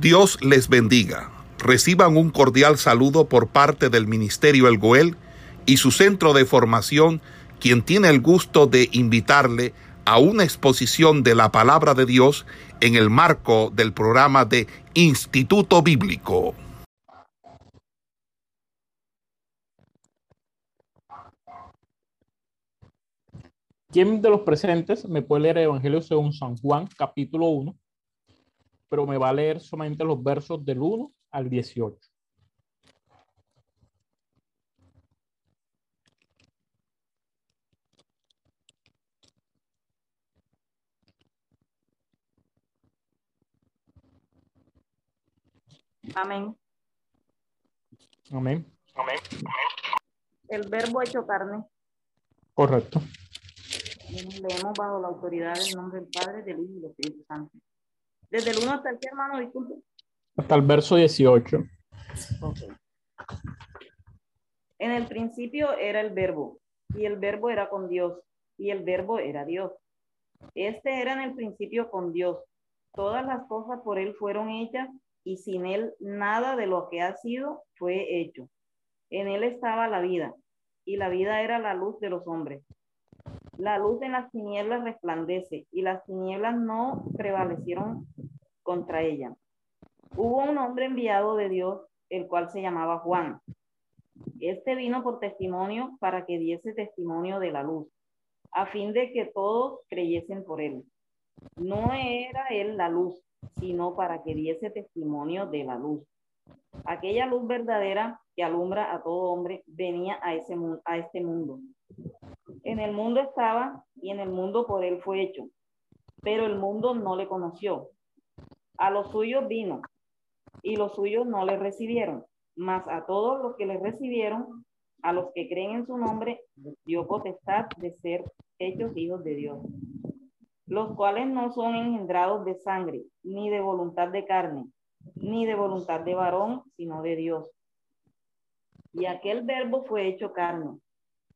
Dios les bendiga. Reciban un cordial saludo por parte del Ministerio El Goel y su centro de formación, quien tiene el gusto de invitarle a una exposición de la palabra de Dios en el marco del programa de Instituto Bíblico. ¿Quién de los presentes me puede leer el Evangelio según San Juan, capítulo 1? Pero me va a leer solamente los versos del 1 al 18. Amén. Amén. Amén. El verbo hecho carne. Correcto. Leemos bajo la autoridad del nombre del Padre, del Hijo y del Espíritu Santo. Desde el 1 hasta el qué, hermano, disculpe. Hasta el verso 18. Okay. En el principio era el verbo, y el verbo era con Dios, y el verbo era Dios. Este era en el principio con Dios. Todas las cosas por él fueron hechas, y sin él nada de lo que ha sido fue hecho. En él estaba la vida, y la vida era la luz de los hombres. La luz en las tinieblas resplandece, y las tinieblas no prevalecieron contra ella. Hubo un hombre enviado de Dios, el cual se llamaba Juan. Este vino por testimonio para que diese testimonio de la luz, a fin de que todos creyesen por él. No era él la luz, sino para que diese testimonio de la luz. Aquella luz verdadera que alumbra a todo hombre venía a, ese, a este mundo. En el mundo estaba y en el mundo por él fue hecho, pero el mundo no le conoció. A los suyos vino y los suyos no le recibieron, mas a todos los que le recibieron, a los que creen en su nombre, dio potestad de ser hechos hijos de Dios, los cuales no son engendrados de sangre, ni de voluntad de carne, ni de voluntad de varón, sino de Dios. Y aquel verbo fue hecho carne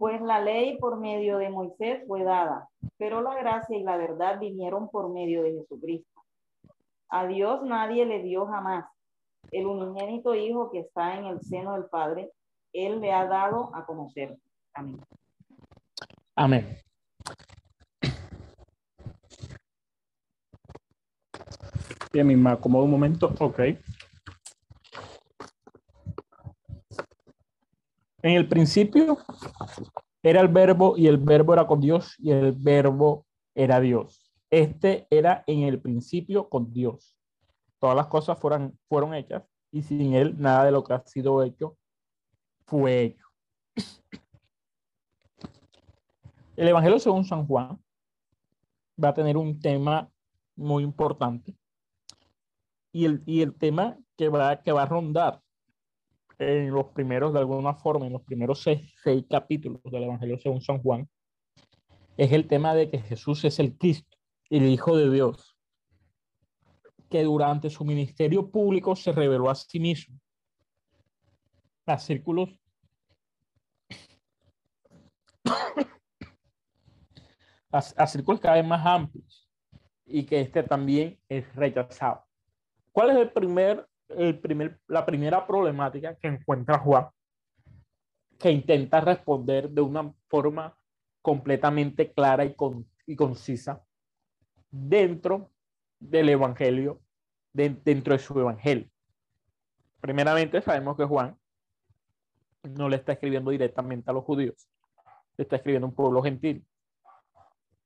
Pues la ley por medio de Moisés fue dada, pero la gracia y la verdad vinieron por medio de Jesucristo. A Dios nadie le dio jamás. El unigénito Hijo que está en el seno del Padre, Él le ha dado a conocer. Amén. Amén. Bien, me acomodo un momento. Ok. En el principio era el verbo y el verbo era con Dios y el verbo era Dios. Este era en el principio con Dios. Todas las cosas fueron, fueron hechas y sin él nada de lo que ha sido hecho fue hecho. El Evangelio según San Juan va a tener un tema muy importante y el, y el tema que va, que va a rondar en los primeros, de alguna forma, en los primeros seis, seis capítulos del Evangelio según San Juan, es el tema de que Jesús es el Cristo, el Hijo de Dios, que durante su ministerio público se reveló a sí mismo a círculos a, a círculos cada vez más amplios y que este también es rechazado. ¿Cuál es el primer el primer, la primera problemática que encuentra Juan, que intenta responder de una forma completamente clara y, con, y concisa dentro del Evangelio, de, dentro de su Evangelio. Primeramente sabemos que Juan no le está escribiendo directamente a los judíos, le está escribiendo a un pueblo gentil.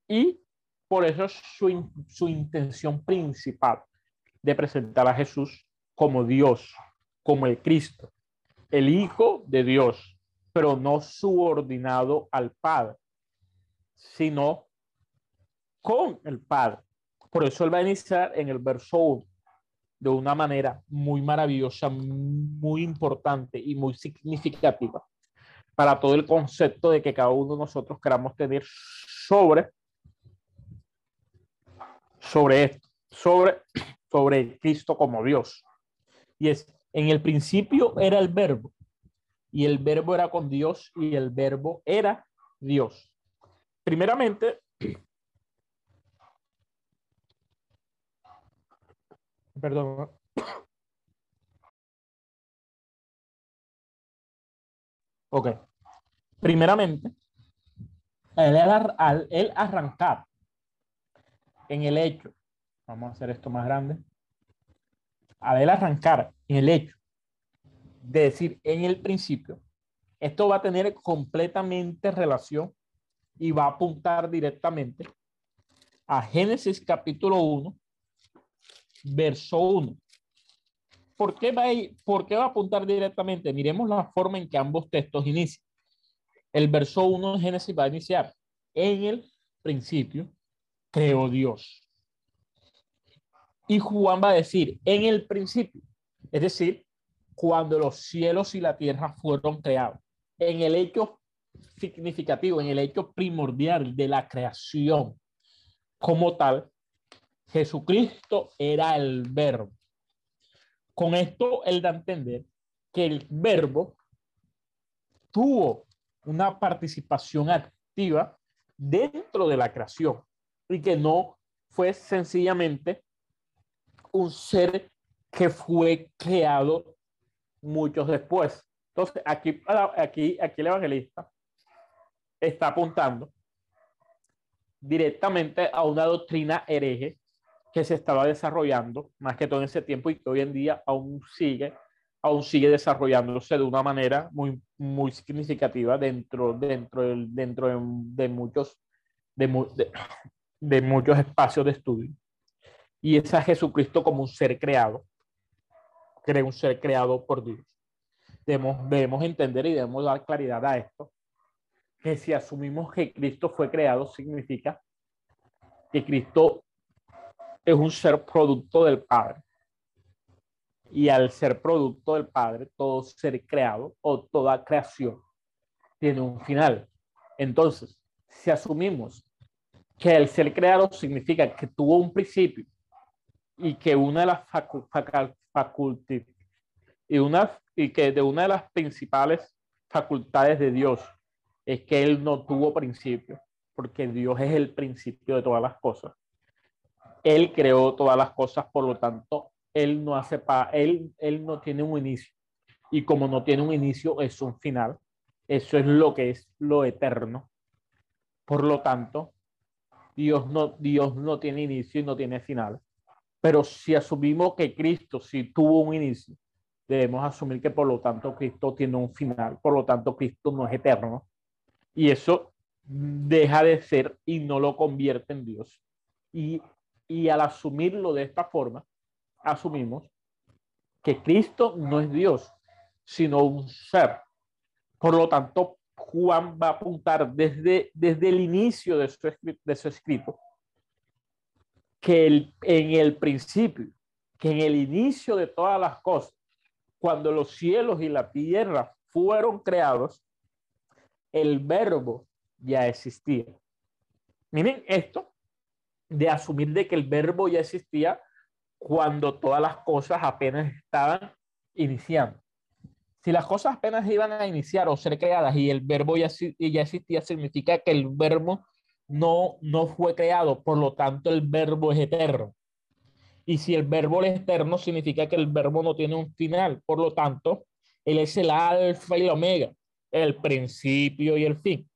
Y por eso su, su intención principal de presentar a Jesús como Dios, como el Cristo, el Hijo de Dios, pero no subordinado al Padre, sino con el Padre. Por eso él va a iniciar en el verso 1 de una manera muy maravillosa, muy importante y muy significativa para todo el concepto de que cada uno de nosotros queramos tener sobre, sobre esto, sobre, sobre Cristo como Dios. Y es, en el principio era el verbo, y el verbo era con Dios, y el verbo era Dios. Primeramente, perdón. Ok. Primeramente, al, él arrancar en el hecho, vamos a hacer esto más grande, él arrancar en el hecho de decir en el principio, esto va a tener completamente relación y va a apuntar directamente a Génesis capítulo 1, verso 1. ¿Por qué, va a, ¿Por qué va a apuntar directamente? Miremos la forma en que ambos textos inician. El verso 1 de Génesis va a iniciar. En el principio creó Dios. Y Juan va a decir, en el principio, es decir, cuando los cielos y la tierra fueron creados. En el hecho significativo, en el hecho primordial de la creación como tal, Jesucristo era el verbo. Con esto él da a entender que el verbo tuvo una participación activa dentro de la creación y que no fue sencillamente un ser que fue creado muchos después. Entonces, aquí, aquí, aquí el evangelista está apuntando directamente a una doctrina hereje que se estaba desarrollando, más que todo en ese tiempo y que hoy en día aún sigue, aún sigue desarrollándose de una manera muy, muy significativa dentro, dentro, dentro de, muchos, de, de, muchos espacios de estudio. Y es a Jesucristo como un ser creado, que un ser creado por Dios. Debemos, debemos entender y debemos dar claridad a esto, que si asumimos que Cristo fue creado, significa que Cristo es un ser producto del Padre. Y al ser producto del Padre, todo ser creado o toda creación tiene un final. Entonces, si asumimos que el ser creado significa que tuvo un principio y que una de las facultades y, una, y que de una de las principales facultades de Dios es que Él no tuvo principio, porque Dios es el principio de todas las cosas. Él creó todas las cosas, por lo tanto, Él no hace pa él, él no tiene un inicio. Y como no tiene un inicio, es un final. Eso es lo que es lo eterno. Por lo tanto, Dios no, Dios no tiene inicio y no tiene final. Pero si asumimos que Cristo sí tuvo un inicio, debemos asumir que por lo tanto Cristo tiene un final. Por lo tanto, Cristo no es eterno. Y eso deja de ser y no lo convierte en Dios. Y y al asumirlo de esta forma, asumimos que Cristo no es Dios, sino un ser. Por lo tanto, Juan va a apuntar desde, desde el inicio de su, de su escrito que el, en el principio, que en el inicio de todas las cosas, cuando los cielos y la tierra fueron creados, el verbo ya existía. Miren esto, de asumir de que el verbo ya existía cuando todas las cosas apenas estaban iniciando. Si las cosas apenas iban a iniciar o ser creadas y el verbo ya, ya existía, significa que el verbo no, no fue creado, por lo tanto el verbo es eterno. Y si el verbo es eterno, significa que el verbo no tiene un final, por lo tanto, él es el alfa y el omega, el principio y el fin.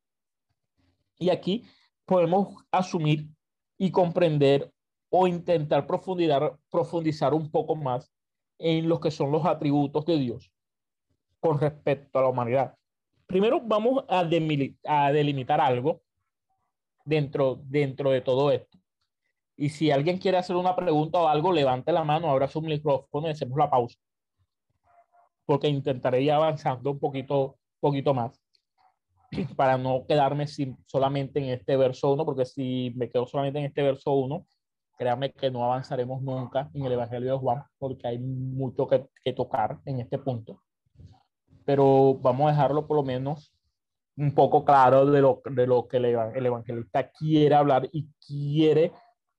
Y aquí podemos asumir y comprender o intentar profundizar, profundizar un poco más en lo que son los atributos de Dios con respecto a la humanidad. Primero vamos a delimitar algo dentro, dentro de todo esto. Y si alguien quiere hacer una pregunta o algo, levante la mano, abra su micrófono y hacemos la pausa. Porque intentaré ir avanzando un poquito, poquito más. para no quedarme sin, solamente en este verso 1, porque si me quedo solamente en este verso 1, créame que no avanzaremos nunca en el Evangelio de Juan porque hay mucho que, que tocar en este punto. Pero vamos a dejarlo por lo menos un poco claro de lo, de lo que el, el evangelista quiere hablar y quiere,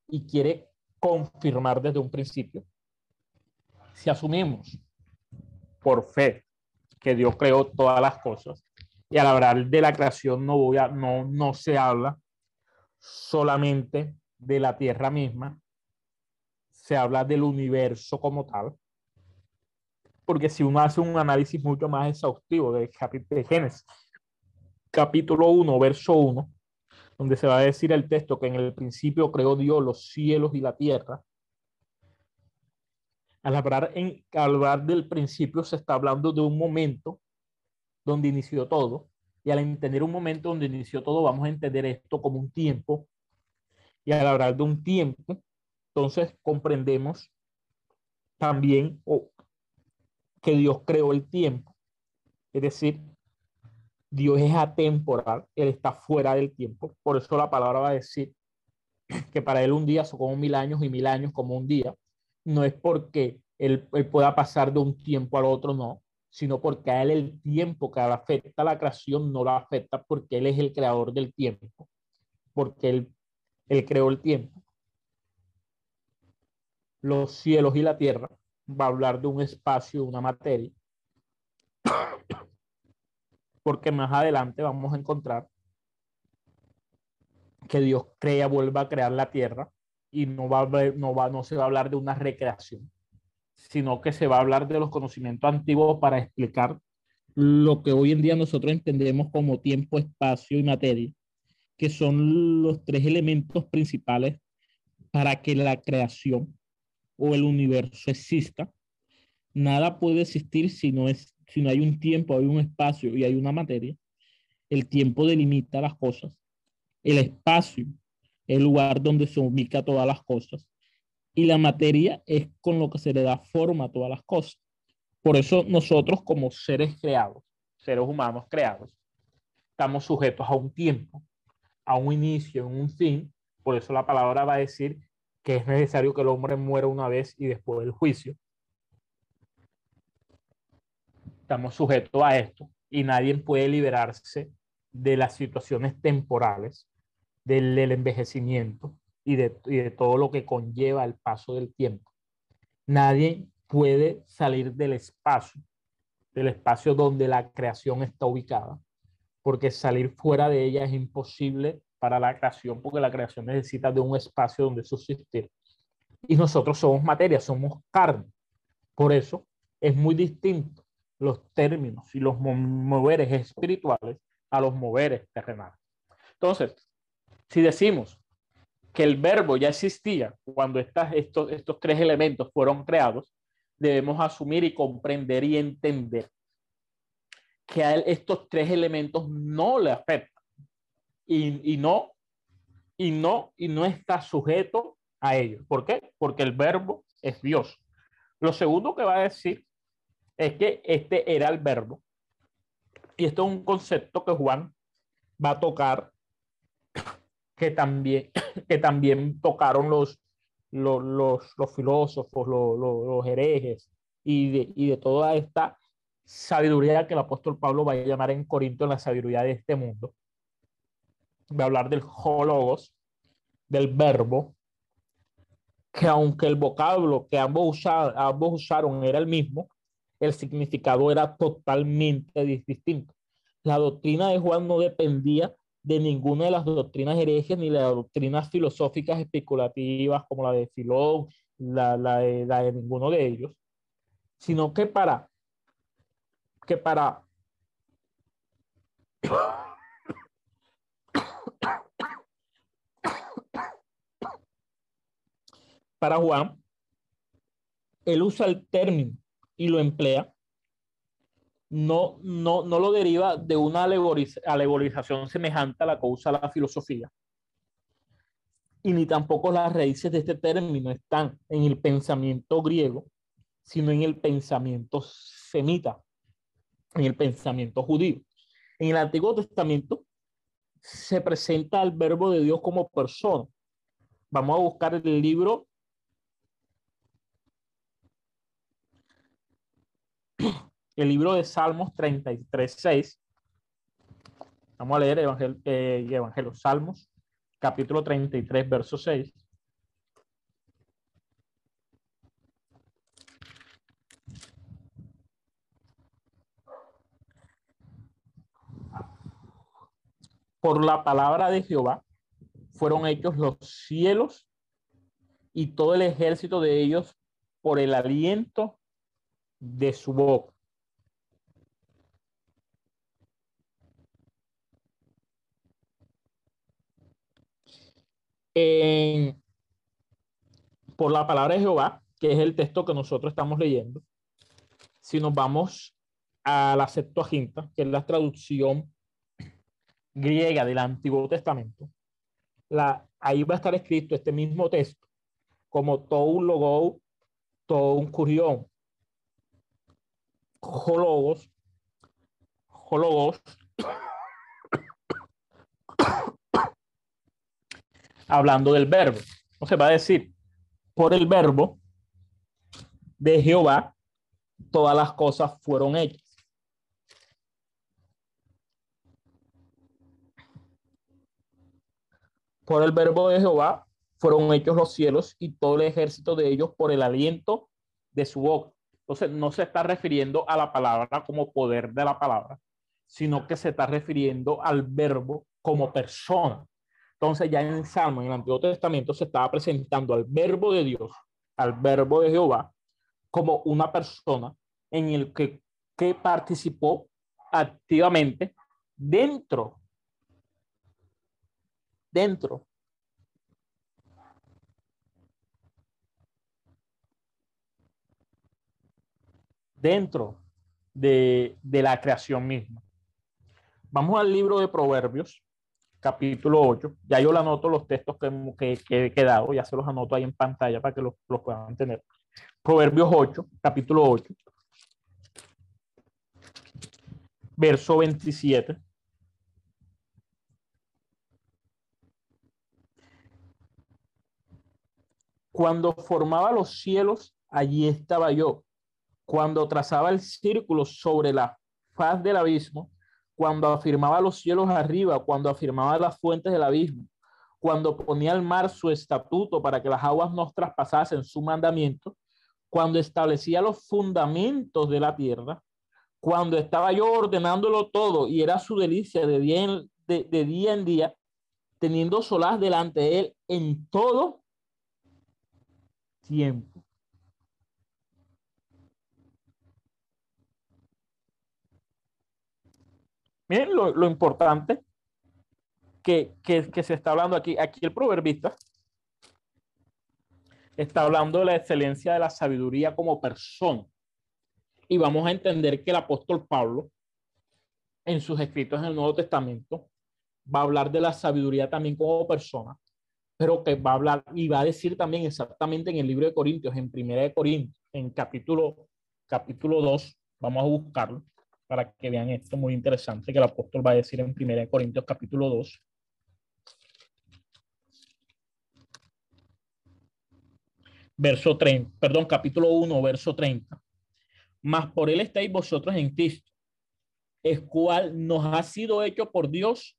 y quiere confirmar desde un principio. Si asumimos por fe que Dios creó todas las cosas, y al hablar de la creación no, voy a, no, no se habla solamente de la tierra misma, se habla del universo como tal, porque si uno hace un análisis mucho más exhaustivo de, de Génesis, capítulo 1, verso 1, donde se va a decir el texto que en el principio creó Dios los cielos y la tierra. Al hablar, en, al del principio se está hablando de un momento donde inició todo. Y al entender un momento donde inició todo, vamos a entender esto como un tiempo. Y al hablar de un tiempo, entonces comprendemos también que Dios creó el tiempo. Es decir, Dios es atemporal, Él está fuera del tiempo. Por eso la palabra va a decir que para Él un día son como mil años y mil años como un día. No es porque Él, pueda pasar de un tiempo al otro, no, sino porque a Él el tiempo que afecta a la creación no la afecta porque Él es el creador del tiempo, porque Él, él creó el tiempo. Los cielos y la tierra va a hablar de un espacio, una materia porque más adelante vamos a encontrar que Dios crea, vuelva a crear la tierra y no va, a no va, no se va a hablar de una recreación, sino que se va a hablar de los conocimientos antiguos para explicar lo que hoy en día nosotros entendemos como tiempo, espacio y materia, que son los tres elementos principales para que la creación o el universo exista. Nada puede existir si no es si no hay un tiempo, hay un espacio y hay una materia, el tiempo delimita las cosas. El espacio, el lugar donde se ubica todas las cosas. Y la materia es con lo que se le da forma a todas las cosas. Por eso nosotros como seres creados, seres humanos creados, estamos sujetos a un tiempo, a un inicio, a un fin. Por eso la palabra va a decir que es necesario que el hombre muera una vez y después del juicio estamos sujetos a esto y nadie puede liberarse de las situaciones temporales, del, envejecimiento y de, y de todo lo que conlleva el paso del tiempo. Nadie puede salir del espacio, del espacio donde la creación está ubicada, porque salir fuera de ella es imposible para la creación, porque la creación necesita de un espacio donde subsistir. Y nosotros somos materia, somos carne. Por eso es muy distinto los términos y los moveres espirituales a los moveres terrenales. Entonces, si decimos que el verbo ya existía cuando estas, estos, estos tres elementos fueron creados, debemos asumir y comprender y entender que a estos tres elementos no le afectan y, y, no y no y no está sujeto a ellos. ¿Por qué? Porque el verbo es Dios. Lo segundo que va a decir es que este era el verbo. Y esto es un concepto que Juan va a tocar, que también, que también tocaron los, los, los, filósofos, los, los, herejes, y de, y de toda esta sabiduría que el apóstol Pablo va a llamar en Corinto la sabiduría de este mundo. Va a hablar del hologos, del verbo, que aunque el vocablo que ambos, ambos usaron era el mismo, el significado era totalmente distinto. La doctrina de Juan no dependía de ninguna de las doctrinas herejes ni de las doctrinas filosóficas especulativas como la de Filón, la, la, de, la de ninguno de ellos, sino que para que para para Juan, él usa el término y lo emplea, no, no, no lo deriva de una alegorización semejante a la que usa la filosofía. Y ni tampoco las raíces de este término están en el pensamiento griego, sino en el pensamiento semita, en el pensamiento judío. En el Antiguo Testamento se presenta al verbo de Dios como persona. Vamos a buscar el libro. El libro de Salmos 33, 6. Vamos a leer Evangelio, eh, Evangelio Salmos, capítulo 33, verso 6. Por la palabra de Jehová fueron hechos los cielos y todo el ejército de ellos por el aliento de su boca. Por la palabra de Jehová, que es el texto que nosotros estamos leyendo, si nos vamos a la Septuaginta, que es la traducción griega del Antiguo Testamento, la, ahí va a estar escrito este mismo texto como tou logo, tou curión, hologos, hologos, hablando del verbo. O se va a decir, por el verbo de Jehová, todas las cosas fueron hechas. Por el verbo de Jehová fueron hechos los cielos y todo el ejército de ellos por el aliento de su boca. Entonces no se está refiriendo a la palabra como poder de la palabra, sino que se está refiriendo al verbo como persona. Entonces ya en Salmo, en el Antiguo Testamento, se estaba presentando al verbo de Dios, al verbo de Jehová, como una persona en el que, que participó activamente dentro dentro. Dentro de, la creación misma. Vamos al libro de Proverbios, capítulo 8. Ya yo le anoto los textos que, que, he quedado, ya se los anoto ahí en pantalla para que los, los puedan tener. Proverbios 8, capítulo 8, verso 27. Cuando formaba los cielos, allí estaba yo. Cuando trazaba el círculo sobre la faz del abismo, cuando afirmaba los cielos arriba, cuando afirmaba las fuentes del abismo, cuando ponía al mar su estatuto para que las aguas nos traspasasen su mandamiento, cuando establecía los fundamentos de la tierra, cuando estaba yo ordenándolo todo y era su delicia de día en, de, día, en día, teniendo solaz delante de él en todo tiempo. Miren lo, importante que, que, se está hablando aquí. Aquí el proverbista está hablando de la excelencia de la sabiduría como persona. Y vamos a entender que el apóstol Pablo, en sus escritos en el Nuevo Testamento, va a hablar de la sabiduría también como persona pero que va a hablar y va a decir también exactamente en el libro de Corintios, en Primera de Corintios, en capítulo, capítulo 2, vamos a buscarlo para que vean esto muy interesante que el apóstol va a decir en Primera de Corintios capítulo 2. Verso 30, perdón, capítulo 1, verso 30. Mas por él estáis vosotros en Cristo, el cual nos ha sido hecho por Dios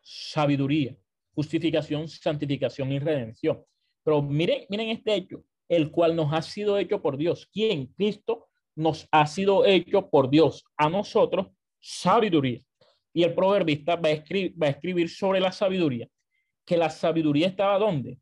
sabiduría justificación, santificación y redención. Pero miren, miren este hecho, el cual nos ha sido hecho por Dios. ¿Quién? Cristo nos ha sido hecho por Dios. A nosotros, sabiduría. Y el proverbista va a, escribir, va a escribir sobre la sabiduría, que la sabiduría estaba ¿dónde?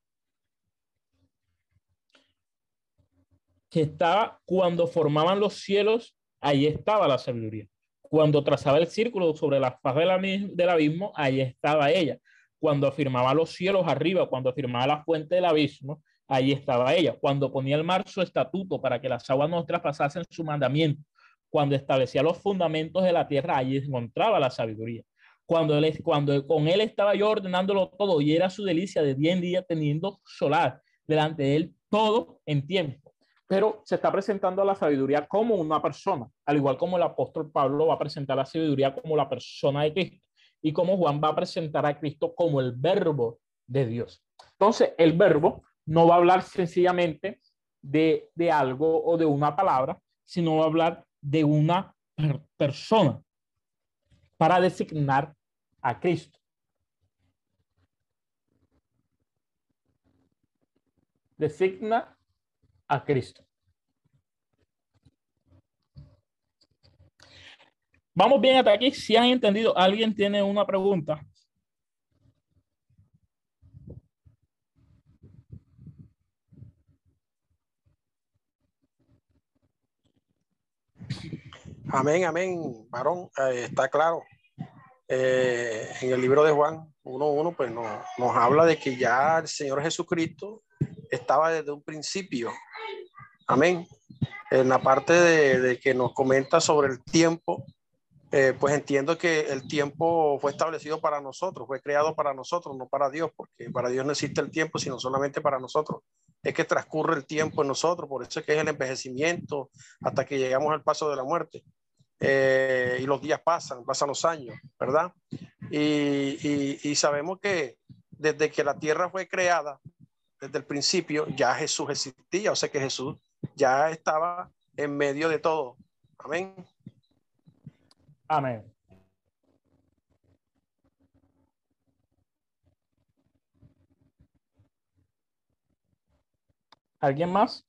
Que estaba cuando formaban los cielos, ahí estaba la sabiduría. Cuando trazaba el círculo sobre la faz del abismo, ahí estaba ella cuando afirmaba los cielos arriba, cuando afirmaba la fuente del abismo, ahí estaba ella. Cuando ponía el mar su estatuto para que las aguas no traspasasen su mandamiento, cuando establecía los fundamentos de la tierra, allí encontraba la sabiduría. Cuando, él, cuando con él estaba yo ordenándolo todo y era su delicia de día en día teniendo solar delante de él todo en tiempo. Pero se está presentando a la sabiduría como una persona, al igual como el apóstol Pablo va a presentar la sabiduría como la persona de Cristo y cómo Juan va a presentar a Cristo como el verbo de Dios. Entonces, el verbo no va a hablar sencillamente de, de algo o de una palabra, sino va a hablar de una persona para designar a Cristo. Designa a Cristo. Vamos bien hasta aquí. Si han entendido, ¿alguien tiene una pregunta? Amén, amén, varón. Eh, está claro. Eh, en el libro de Juan 1.1, pues nos, nos habla de que ya el Señor Jesucristo estaba desde un principio. Amén. En la parte de, que nos comenta sobre el tiempo, eh, pues entiendo que el tiempo fue establecido para nosotros, fue creado para nosotros, no para Dios, porque para Dios no existe el tiempo, sino solamente para nosotros. Es que transcurre el tiempo en nosotros, por eso es que es el envejecimiento hasta que llegamos al paso de la muerte. Eh, y los días pasan, pasan los años, ¿verdad? Y, y, sabemos que desde que la tierra fue creada, desde el principio, ya Jesús existía, o sea que Jesús ya estaba en medio de todo. Amén. Amén. ¿Alguien más?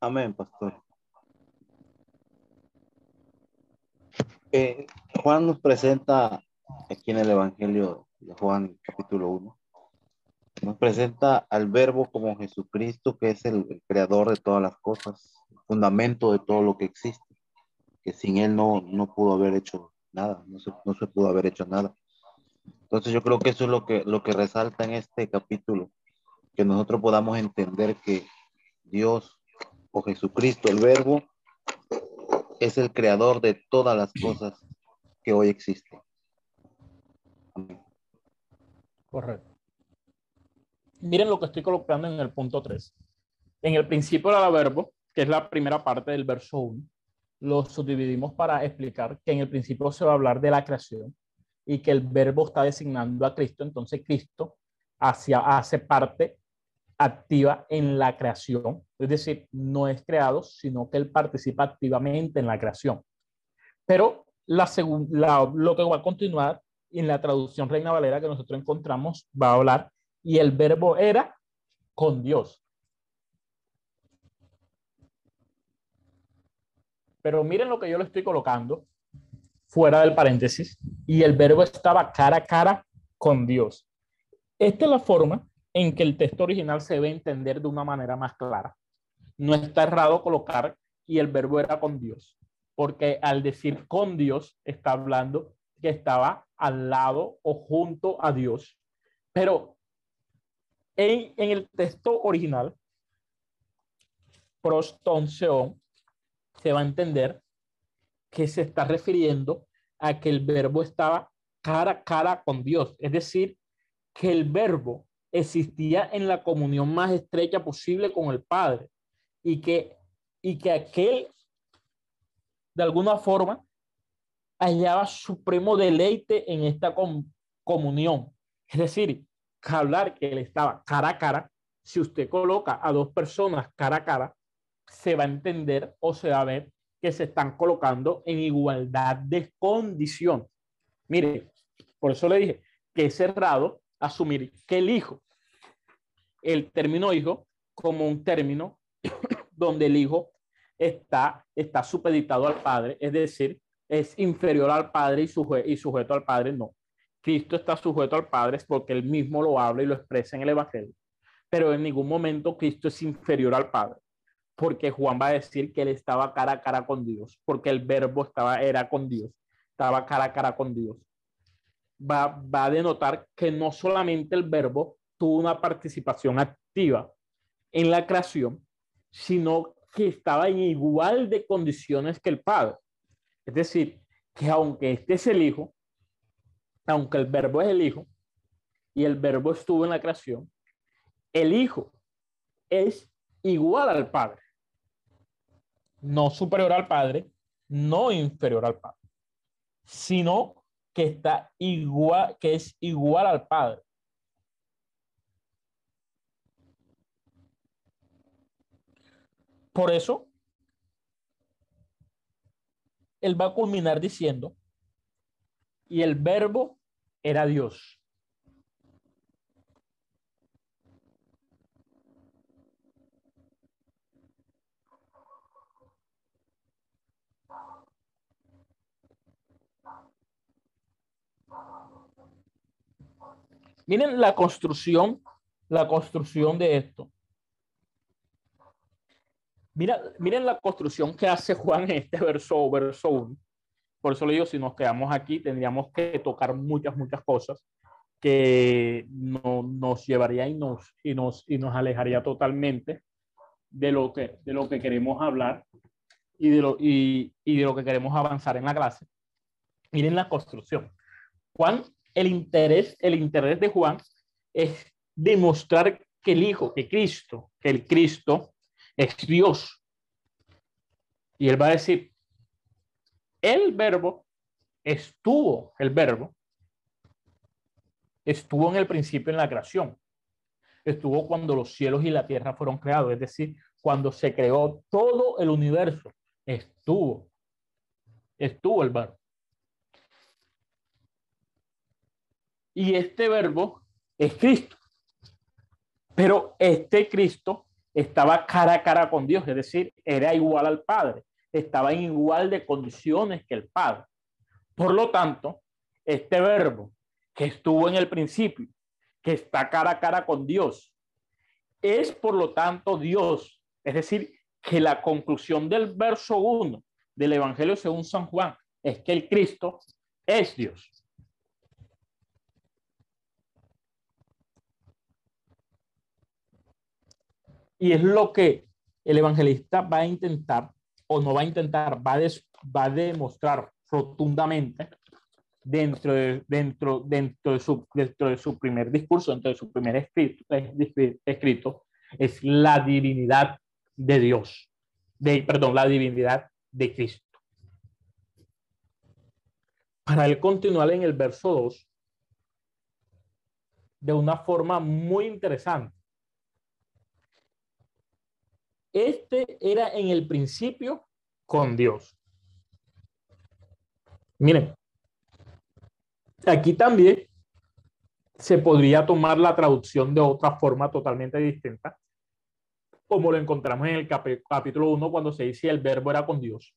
Amén, pastor. Eh, Juan nos presenta aquí en el Evangelio de Juan capítulo 1, nos presenta al verbo como Jesucristo, que es el, creador de todas las cosas, el fundamento de todo lo que existe, que sin él no, no pudo haber hecho nada, no se, no se pudo haber hecho nada. Entonces yo creo que eso es lo que, lo que resalta en este capítulo, que nosotros podamos entender que Dios o Jesucristo, el verbo, es el creador de todas las cosas que hoy existen. Correcto. Miren lo que estoy colocando en el punto 3. En el principio del verbo, que es la primera parte del verso 1, lo subdividimos para explicar que en el principio se va a hablar de la creación y que el verbo está designando a Cristo, entonces Cristo hacia, hace parte activa en la creación, es decir, no es creado, sino que él participa activamente en la creación. Pero la, la lo que va a continuar en la traducción Reina Valera que nosotros encontramos va a hablar y el verbo era con Dios. Pero miren lo que yo le estoy colocando fuera del paréntesis y el verbo estaba cara a cara con Dios. Esta es la forma en que el texto original se debe entender de una manera más clara. No está errado colocar y el verbo era con Dios, porque al decir con Dios está hablando que estaba al lado o junto a Dios. Pero en, el texto original, proston seon, se va a entender que se está refiriendo a que el verbo estaba cara a cara con Dios, es decir, que el verbo existía en la comunión más estrecha posible con el Padre y que, y que aquel, de alguna forma, hallaba supremo deleite en esta comunión. Es decir, que hablar que él estaba cara a cara, si usted coloca a dos personas cara a cara, se va a entender o se va a ver que se están colocando en igualdad de condición. Mire, por eso le dije que es cerrado asumir que el hijo, el término hijo, como un término donde el hijo está, está supeditado al padre, es decir, es inferior al padre y, sujeto al padre, no. Cristo está sujeto al Padre porque él mismo lo habla y lo expresa en el Evangelio. Pero en ningún momento Cristo es inferior al Padre, porque Juan va a decir que él estaba cara a cara con Dios, porque el verbo estaba, era con Dios, estaba cara a cara con Dios va, a denotar que no solamente el verbo tuvo una participación activa en la creación, sino que estaba en igual de condiciones que el Padre. Es decir, que aunque este es el Hijo, aunque el verbo es el Hijo, y el verbo estuvo en la creación, el Hijo es igual al Padre. No superior al Padre, no inferior al Padre, sino que está igual, que es igual al Padre. Por eso, él va a culminar diciendo, y el verbo era Dios. Miren la construcción, la construcción de esto. Mira, miren la construcción que hace Juan en este verso, verso 1. Por eso le digo, si nos quedamos aquí, tendríamos que tocar muchas, muchas cosas que no, nos llevaría y nos, y, nos, y nos alejaría totalmente de lo que, de lo que queremos hablar y de, lo, y, y de lo que queremos avanzar en la clase. Miren la construcción. Juan, el interés, el interés de Juan es demostrar que el Hijo, que Cristo, que el Cristo es Dios. Y él va a decir, el verbo estuvo, el verbo estuvo en el principio en la creación. Estuvo cuando los cielos y la tierra fueron creados, es decir, cuando se creó todo el universo. Estuvo, estuvo el verbo. Y este verbo es Cristo. Pero este Cristo estaba cara a cara con Dios, es decir, era igual al Padre, estaba en igual de condiciones que el Padre. Por lo tanto, este verbo que estuvo en el principio, que está cara a cara con Dios, es por lo tanto Dios. Es decir, que la conclusión del verso 1 del Evangelio según San Juan es que el Cristo es Dios. Y es lo que el evangelista va a intentar, o no va a intentar, va a, va demostrar rotundamente dentro de, dentro, dentro, de su, dentro de su primer discurso, dentro de su primer escrito, escrito, es la divinidad de Dios, de, perdón, la divinidad de Cristo. Para él continuar en el verso 2 de una forma muy interesante. Este era en el principio con Dios. Miren, aquí también se podría tomar la traducción de otra forma totalmente distinta, como lo encontramos en el capítulo 1 cuando se dice el verbo era con Dios.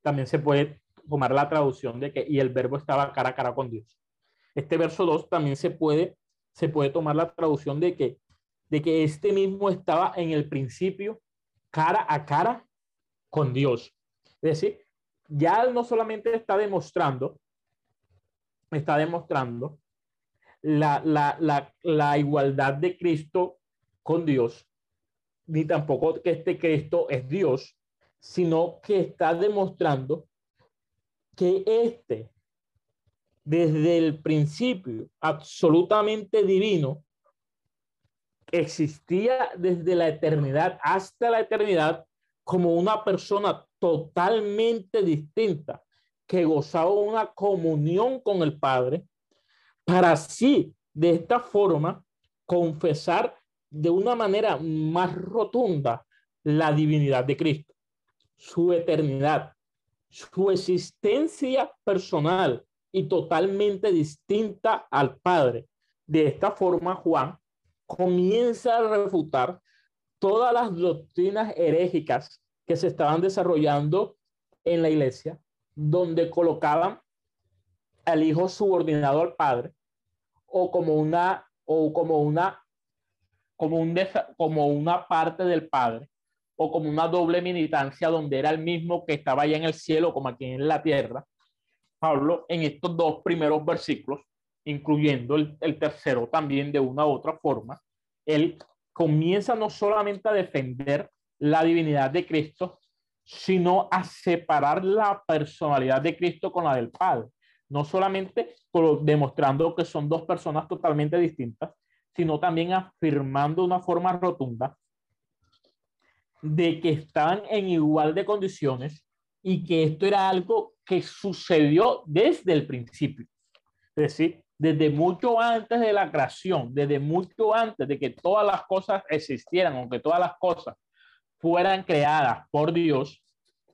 También se puede tomar la traducción de que y el verbo estaba cara a cara con Dios. Este verso 2 también se puede, se puede tomar la traducción de que, de que este mismo estaba en el principio cara a cara con Dios. Es decir, ya no solamente está demostrando, está demostrando la, la, igualdad de Cristo con Dios, ni tampoco que este Cristo es Dios, sino que está demostrando que este, desde el principio, absolutamente divino, existía desde la eternidad hasta la eternidad como una persona totalmente distinta que gozaba una comunión con el Padre para así, de esta forma, confesar de una manera más rotunda la divinidad de Cristo, su eternidad, su existencia personal y totalmente distinta al Padre. De esta forma, Juan comienza a refutar todas las doctrinas herégicas que se estaban desarrollando en la iglesia, donde colocaban al hijo subordinado al padre o como una o como una como un como una parte del padre o como una doble militancia donde era el mismo que estaba allá en el cielo como aquí en la tierra. Pablo en estos dos primeros versículos incluyendo el, tercero también de una u otra forma, él comienza no solamente a defender la divinidad de Cristo, sino a separar la personalidad de Cristo con la del Padre. No solamente demostrando que son dos personas totalmente distintas, sino también afirmando de una forma rotunda de que estaban en igual de condiciones y que esto era algo que sucedió desde el principio. Es decir, desde mucho antes de la creación, desde mucho antes de que todas las cosas existieran, aunque todas las cosas fueran creadas por Dios,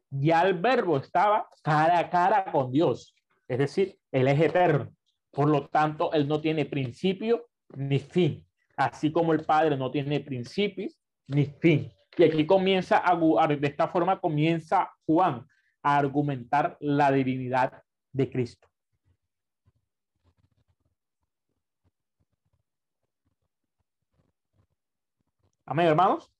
ya el verbo estaba cara a cara con Dios. Es decir, Él es eterno. Por lo tanto, Él no tiene principio ni fin. Así como el Padre no tiene principio ni fin. Y aquí comienza, a, de esta forma comienza Juan a argumentar la divinidad de Cristo. Amén, hermanos.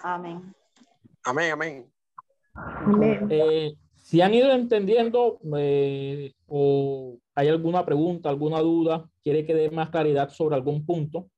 Amén. Amén, amén. Eh, si han ido entendiendo eh, o hay alguna pregunta, alguna duda, quiere que dé más claridad sobre algún punto,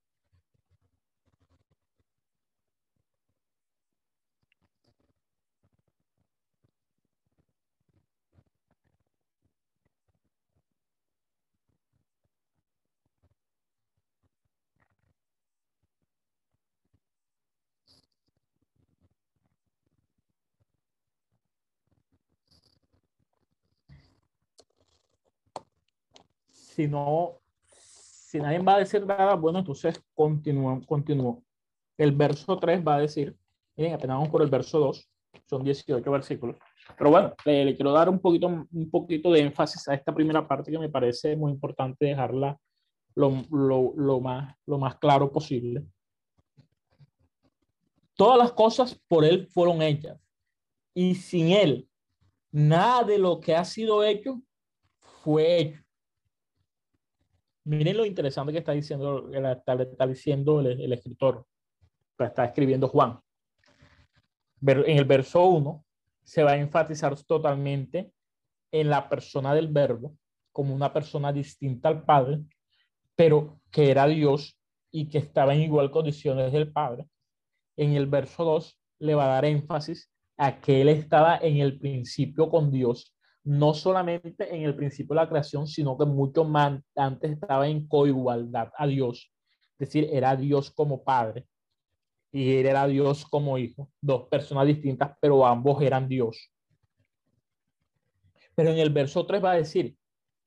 si si nadie va a decir nada, bueno, entonces continúo, continúo. El verso 3 va a decir, miren, apenas vamos por el verso 2, son 18 versículos. Pero bueno, le, quiero dar un poquito, un poquito de énfasis a esta primera parte que me parece muy importante dejarla lo, lo, lo, más, lo más claro posible. Todas las cosas por Él fueron hechas. Y sin Él, nada de lo que ha sido hecho fue hecho. Miren lo interesante que está diciendo, está, diciendo el, escritor, está escribiendo Juan. En el verso 1 se va a enfatizar totalmente en la persona del verbo como una persona distinta al Padre, pero que era Dios y que estaba en igual condiciones del Padre. En el verso 2 le va a dar énfasis a que él estaba en el principio con Dios no solamente en el principio de la creación, sino que mucho más antes estaba en coigualdad a Dios. Es decir, era Dios como padre y era Dios como hijo. Dos personas distintas, pero ambos eran Dios. Pero en el verso 3 va a decir,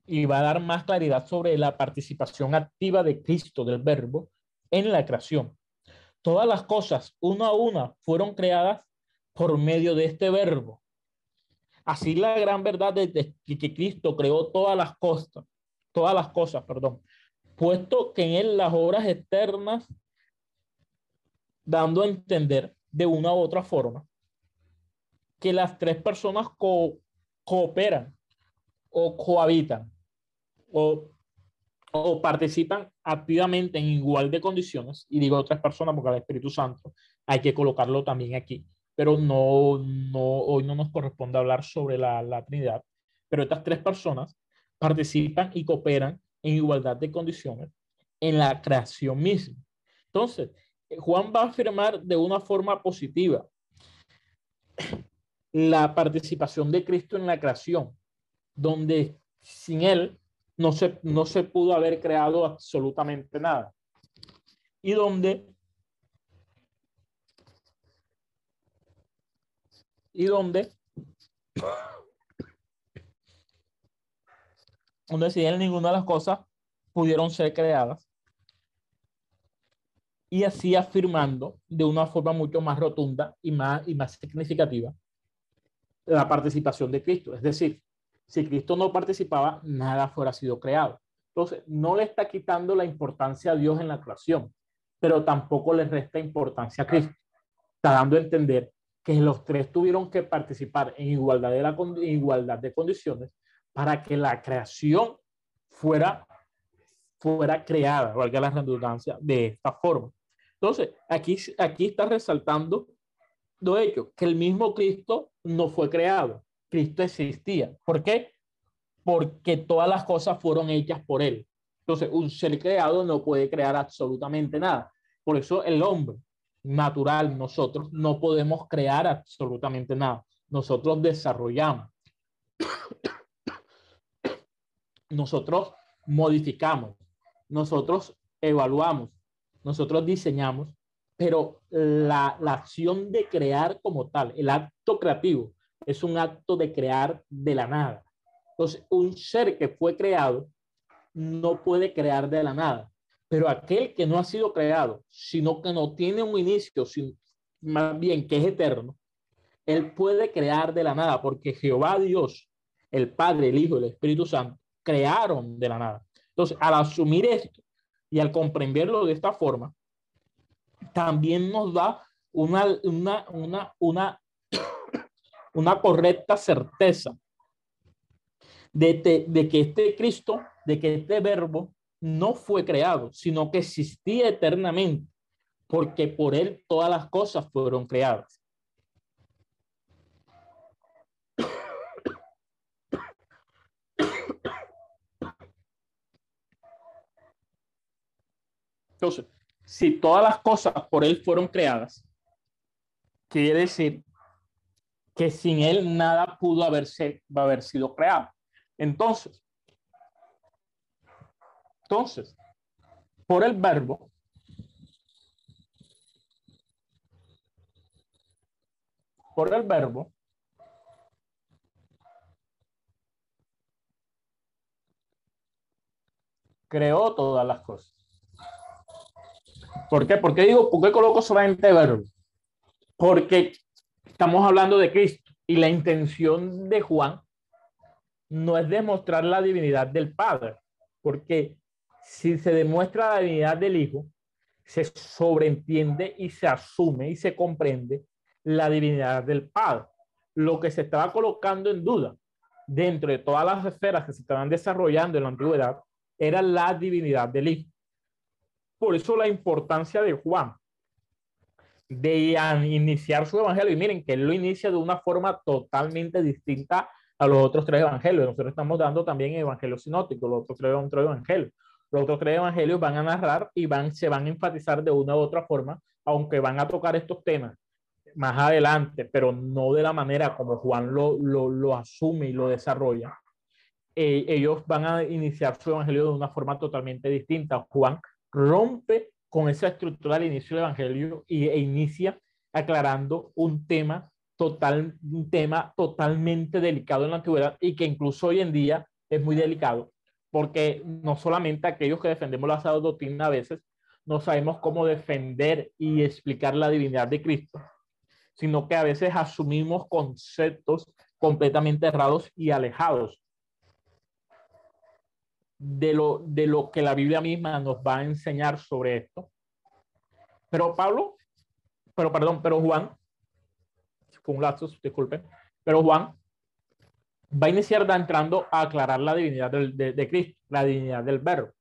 y va a dar más claridad sobre la participación activa de Cristo, del Verbo, en la creación. Todas las cosas, una a una, fueron creadas por medio de este Verbo Así la gran verdad de que Cristo creó todas las cosas, todas las cosas, perdón, puesto que en él las obras eternas, dando a entender de una u otra forma que las tres personas cooperan o cohabitan o, participan activamente en igual de condiciones, y digo tres personas porque al Espíritu Santo hay que colocarlo también aquí, pero no, no, hoy no nos corresponde hablar sobre la, la Trinidad. Pero estas tres personas participan y cooperan en igualdad de condiciones en la creación misma. Entonces, Juan va a afirmar de una forma positiva la participación de Cristo en la creación, donde sin Él no se, no se pudo haber creado absolutamente nada. Y donde y donde donde si ninguna de las cosas pudieron ser creadas y así afirmando de una forma mucho más rotunda y más, y más significativa la participación de Cristo. Es decir, si Cristo no participaba, nada fuera sido creado. Entonces, no le está quitando la importancia a Dios en la creación, pero tampoco le resta importancia a Cristo. Está dando a entender que los tres tuvieron que participar en igualdad de, la, igualdad de condiciones para que la creación fuera, fuera creada, valga la redundancia, de esta forma. Entonces, aquí, aquí está resaltando lo hecho, que el mismo Cristo no fue creado, Cristo existía. ¿Por qué? Porque todas las cosas fueron hechas por Él. Entonces, un ser creado no puede crear absolutamente nada. Por eso el hombre natural, nosotros no podemos crear absolutamente nada. Nosotros desarrollamos. Nosotros modificamos. Nosotros evaluamos. Nosotros diseñamos. Pero la, la acción de crear como tal, el acto creativo, es un acto de crear de la nada. Entonces, un ser que fue creado no puede crear de la nada. Pero aquel que no ha sido creado, sino que no tiene un inicio, más bien que es eterno, él puede crear de la nada, porque Jehová Dios, el Padre, el Hijo el Espíritu Santo, crearon de la nada. Entonces, al asumir esto y al comprenderlo de esta forma, también nos da una, una, una, una, una correcta certeza de, de que este Cristo de que este verbo no fue creado, sino que existía eternamente, porque por él todas las cosas fueron creadas. Entonces, si todas las cosas por él fueron creadas, quiere decir que sin él nada pudo haberse, haber sido creado. Entonces, entonces, por el verbo, por el verbo, creó todas las cosas. ¿Por qué? ¿Por qué digo, por qué coloco solamente verbo? Porque estamos hablando de Cristo y la intención de Juan no es demostrar la divinidad del Padre, porque si se demuestra la divinidad del Hijo, se sobreentiende y se asume y se comprende la divinidad del Padre. Lo que se estaba colocando en duda dentro de todas las esferas que se estaban desarrollando en la antigüedad era la divinidad del Hijo. Por eso la importancia de Juan de iniciar su evangelio. Y miren que él lo inicia de una forma totalmente distinta a los otros tres evangelios. Nosotros estamos dando también evangelio sinótico, los otros tres, otro evangelio. Los otros tres evangelios van a narrar y van, se van a enfatizar de una u otra forma, aunque van a tocar estos temas más adelante, pero no de la manera como Juan lo, lo, asume y lo desarrolla. Eh, ellos van a iniciar su evangelio de una forma totalmente distinta. Juan rompe con esa estructura al inicio del evangelio y, e inicia aclarando un tema total, un tema totalmente delicado en la antigüedad y que incluso hoy en día es muy delicado porque no solamente aquellos que defendemos la doctrina a veces no sabemos cómo defender y explicar la divinidad de Cristo, sino que a veces asumimos conceptos completamente errados y alejados de lo, de lo que la Biblia misma nos va a enseñar sobre esto. Pero Pablo, pero perdón, pero Juan, fue un lapsus, disculpen, pero Juan va a iniciar entrando a aclarar la divinidad de, Cristo, la divinidad del verbo,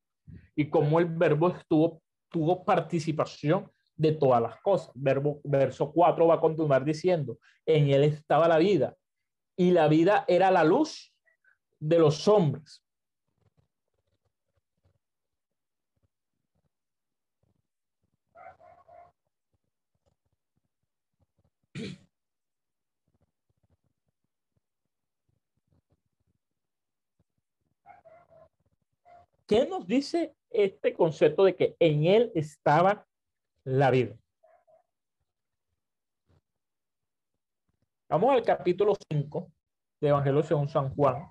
y cómo el verbo tuvo participación de todas las cosas. Verbo, verso 4 va a continuar diciendo, en él estaba la vida, y la vida era la luz de los hombres. ¿Qué nos dice este concepto de que en él estaba la vida? Vamos al capítulo 5 de Evangelio según San Juan.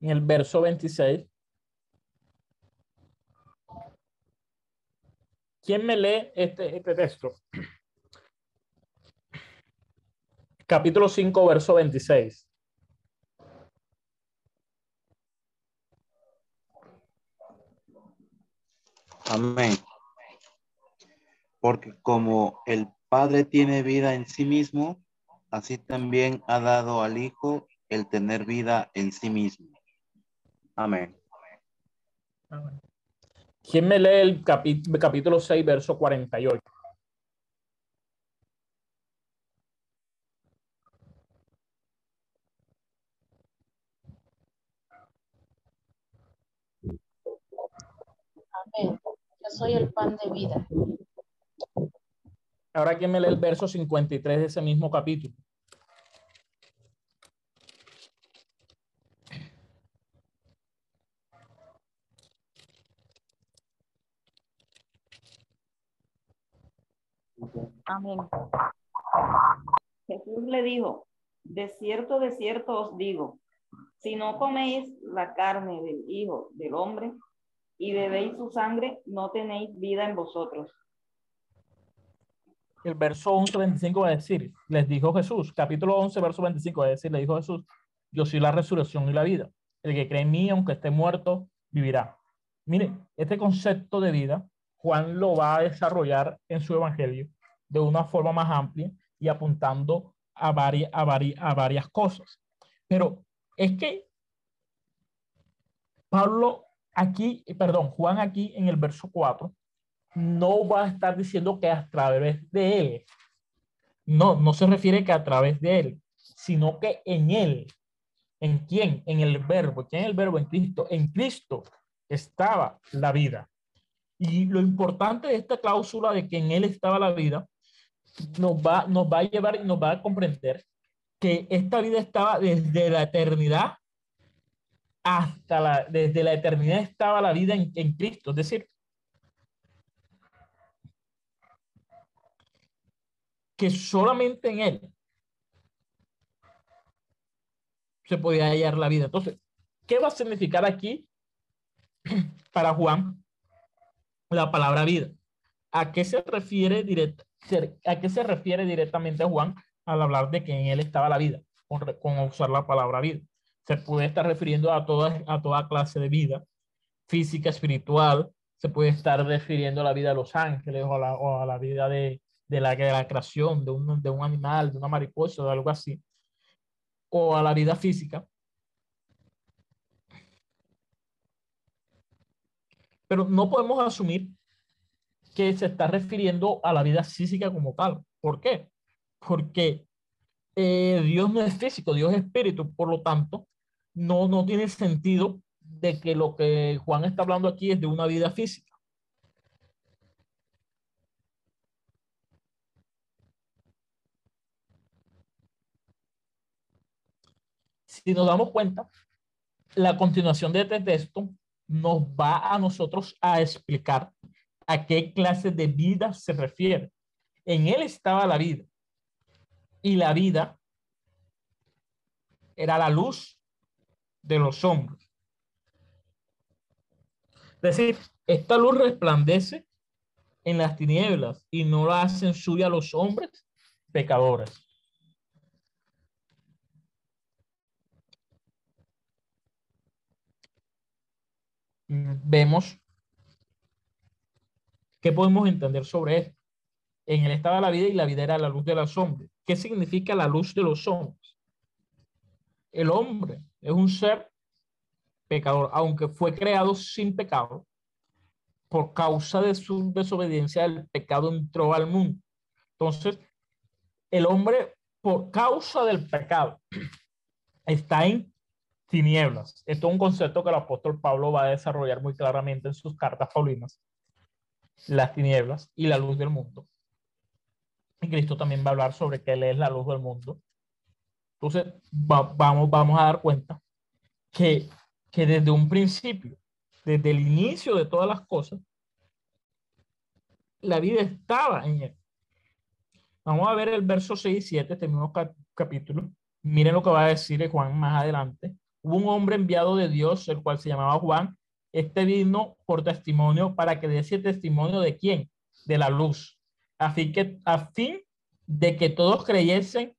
En el verso 26. ¿Quién me lee este, este texto? Capítulo 5, verso 26. Amén. Porque como el Padre tiene vida en sí mismo, así también ha dado al Hijo el tener vida en sí mismo. Amén. Amén. ¿Quién me lee el capítulo 6, verso 48? Amén. Yo soy el pan de vida. Ahora, ¿quién me lee el verso 53 de ese mismo capítulo? Amén. Jesús le dijo, de cierto, de cierto os digo, si no coméis la carne del Hijo del Hombre y bebéis su sangre, no tenéis vida en vosotros. El verso 11, 25 va a decir, les dijo Jesús, capítulo 11, verso 25 va a decir, le dijo Jesús, yo soy la resurrección y la vida. El que cree en mí, aunque esté muerto, vivirá. Mire, este concepto de vida, Juan lo va a desarrollar en su evangelio de una forma más amplia y apuntando a varias, a varias, a varias cosas. Pero es que Pablo aquí, perdón, Juan aquí en el verso 4, no va a estar diciendo que a través de él. No, no se refiere que a través de él, sino que en él. ¿En quién? En el verbo. ¿Quién el verbo? En Cristo. En Cristo estaba la vida. Y lo importante de esta cláusula de que en él estaba la vida nos va, nos va a llevar y nos va a comprender que esta vida estaba desde la eternidad hasta la, desde la eternidad estaba la vida en, en Cristo. Es decir, que solamente en Él se podía hallar la vida. Entonces, ¿qué va a significar aquí para Juan la palabra vida? ¿A qué se refiere directa, ¿A qué se refiere directamente Juan al hablar de que en él estaba la vida, con, con usar la palabra vida? Se puede estar refiriendo a toda, a toda clase de vida, física, espiritual, se puede estar refiriendo a la vida de los ángeles o a la, o a la vida de, de, la, de la creación, de un, de un animal, de una mariposa o algo así, o a la vida física. Pero no podemos asumir que se está refiriendo a la vida física como tal. ¿Por qué? Porque eh, Dios no es físico, Dios es espíritu, por lo tanto, no, no tiene sentido de que lo que Juan está hablando aquí es de una vida física. Si nos damos cuenta, la continuación de este texto nos va a nosotros a explicar a qué clase de vida se refiere. En él estaba la vida. Y la vida era la luz de los hombres. Es decir, esta luz resplandece en las tinieblas y no la hacen suya los hombres pecadores. Vemos ¿Qué podemos entender sobre esto? En él estaba la vida y la vida era la luz de los hombres. ¿Qué significa la luz de los hombres? El hombre es un ser pecador, aunque fue creado sin pecado, por causa de su desobediencia, el pecado entró al mundo. Entonces, el hombre, por causa del pecado, está en tinieblas. Esto es un concepto que el apóstol Pablo va a desarrollar muy claramente en sus cartas paulinas las tinieblas y la luz del mundo. Y Cristo también va a hablar sobre que Él es la luz del mundo. Entonces, vamos, vamos a dar cuenta que, que desde un principio, desde el inicio de todas las cosas, la vida estaba en Él. Vamos a ver el verso 6 y 7, este mismo capítulo. Miren lo que va a decir Juan más adelante. Hubo un hombre enviado de Dios, el cual se llamaba Juan, este vino por testimonio para que ese testimonio de quién? De la luz. A fin, que, a fin de que todos creyesen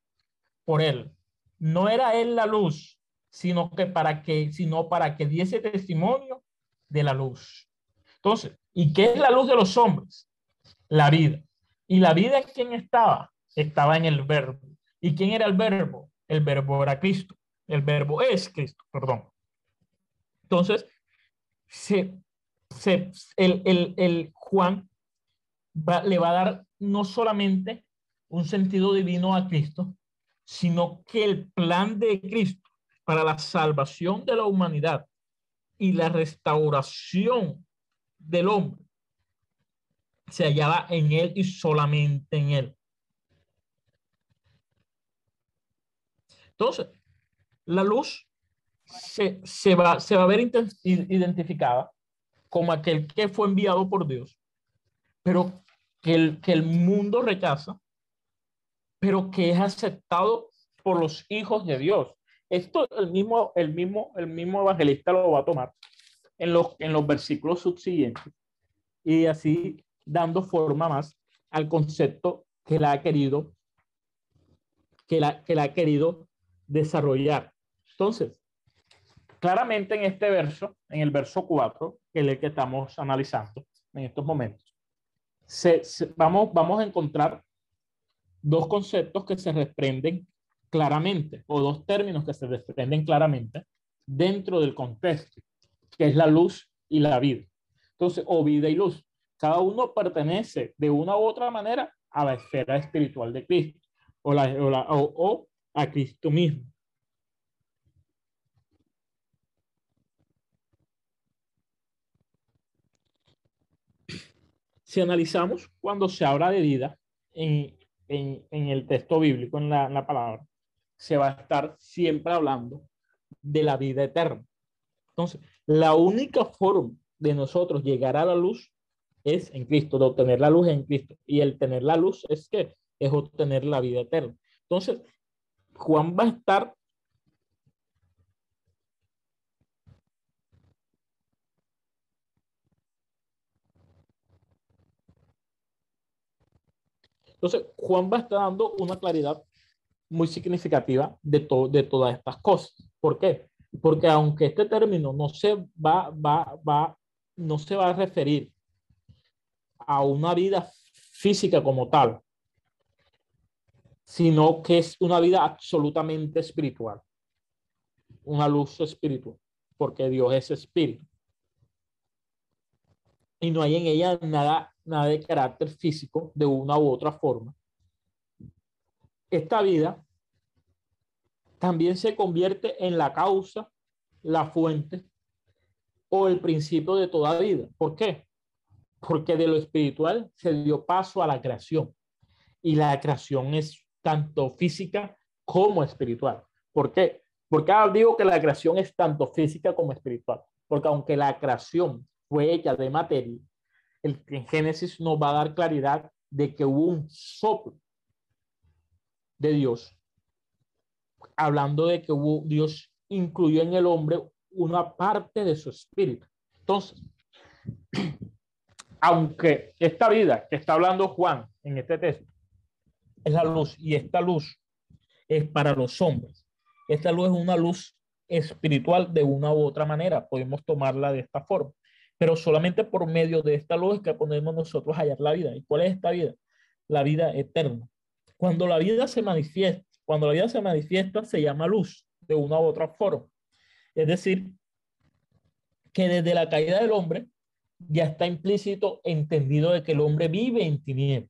por él. No era él la luz, sino que para que, sino para que diese testimonio de la luz. Entonces, ¿y qué es la luz de los hombres? La vida. ¿Y la vida en quién estaba? Estaba en el verbo. ¿Y quién era el verbo? El verbo era Cristo. El verbo es Cristo, perdón. Entonces, se, se, el, el, el Juan va- le va a dar no solamente un sentido divino a Cristo, sino que el plan de Cristo para la salvación de la humanidad y la restauración del hombre se hallaba en él y solamente en él. Entonces, la luz se, se va, se va a ver identificada como aquel que fue enviado por Dios, pero que el, que el mundo rechaza, pero que es aceptado por los hijos de Dios. Esto el mismo, el mismo, el mismo evangelista lo va a tomar en los, en los versículos subsiguientes y así dando forma más al concepto que la ha querido, que la, que la ha querido desarrollar. Entonces, claramente en este verso, en el verso 4, que es el que estamos analizando en estos momentos, se, se- vamos, vamos a encontrar dos conceptos que se desprenden claramente, o dos términos que se desprenden claramente dentro del contexto, que es la luz y la vida. Entonces, o vida y luz. Cada uno pertenece de una u otra manera a la esfera espiritual de Cristo, o, la, o, la- o- o a Cristo mismo. Si analizamos cuando se habla de vida en, en, en el texto bíblico, en la, en la palabra, se va a estar siempre hablando de la vida eterna. Entonces, la única forma de nosotros llegar a la luz es en Cristo, de obtener la luz en Cristo. Y el tener la luz es que es obtener la vida eterna. Entonces, Juan va a estar Entonces, Juan va a estar dando una claridad muy significativa de, to- de todas estas cosas. ¿Por qué? Porque aunque este término no se va, va, va, no se va a referir a una vida física como tal, sino que es una vida absolutamente espiritual, una luz espiritual, porque Dios es espíritu. Y no hay en ella nada, nada de carácter físico de una u otra forma. Esta vida también se convierte en la causa, la fuente o el principio de toda vida. ¿Por qué? Porque de lo espiritual se dio paso a la creación y la creación es tanto física como espiritual. ¿Por qué? Porque ahora digo que la creación es tanto física como espiritual, porque aunque la creación fue hecha de materia, el en Génesis nos va a dar claridad de que hubo un soplo de Dios, hablando de que Dios incluyó en el hombre una parte de su espíritu. Entonces, aunque esta vida que está hablando Juan en este texto es la luz y esta luz es para los hombres, esta luz es una luz espiritual de una u otra manera, podemos tomarla de esta forma, pero solamente por medio de esta que podemos nosotros hallar la vida. ¿Y cuál es esta vida? La vida eterna. Cuando la vida se manifiesta, cuando la vida se manifiesta, se llama luz de una u otra forma. Es decir, que desde la caída del hombre ya está implícito entendido de que el hombre vive en tinieblas.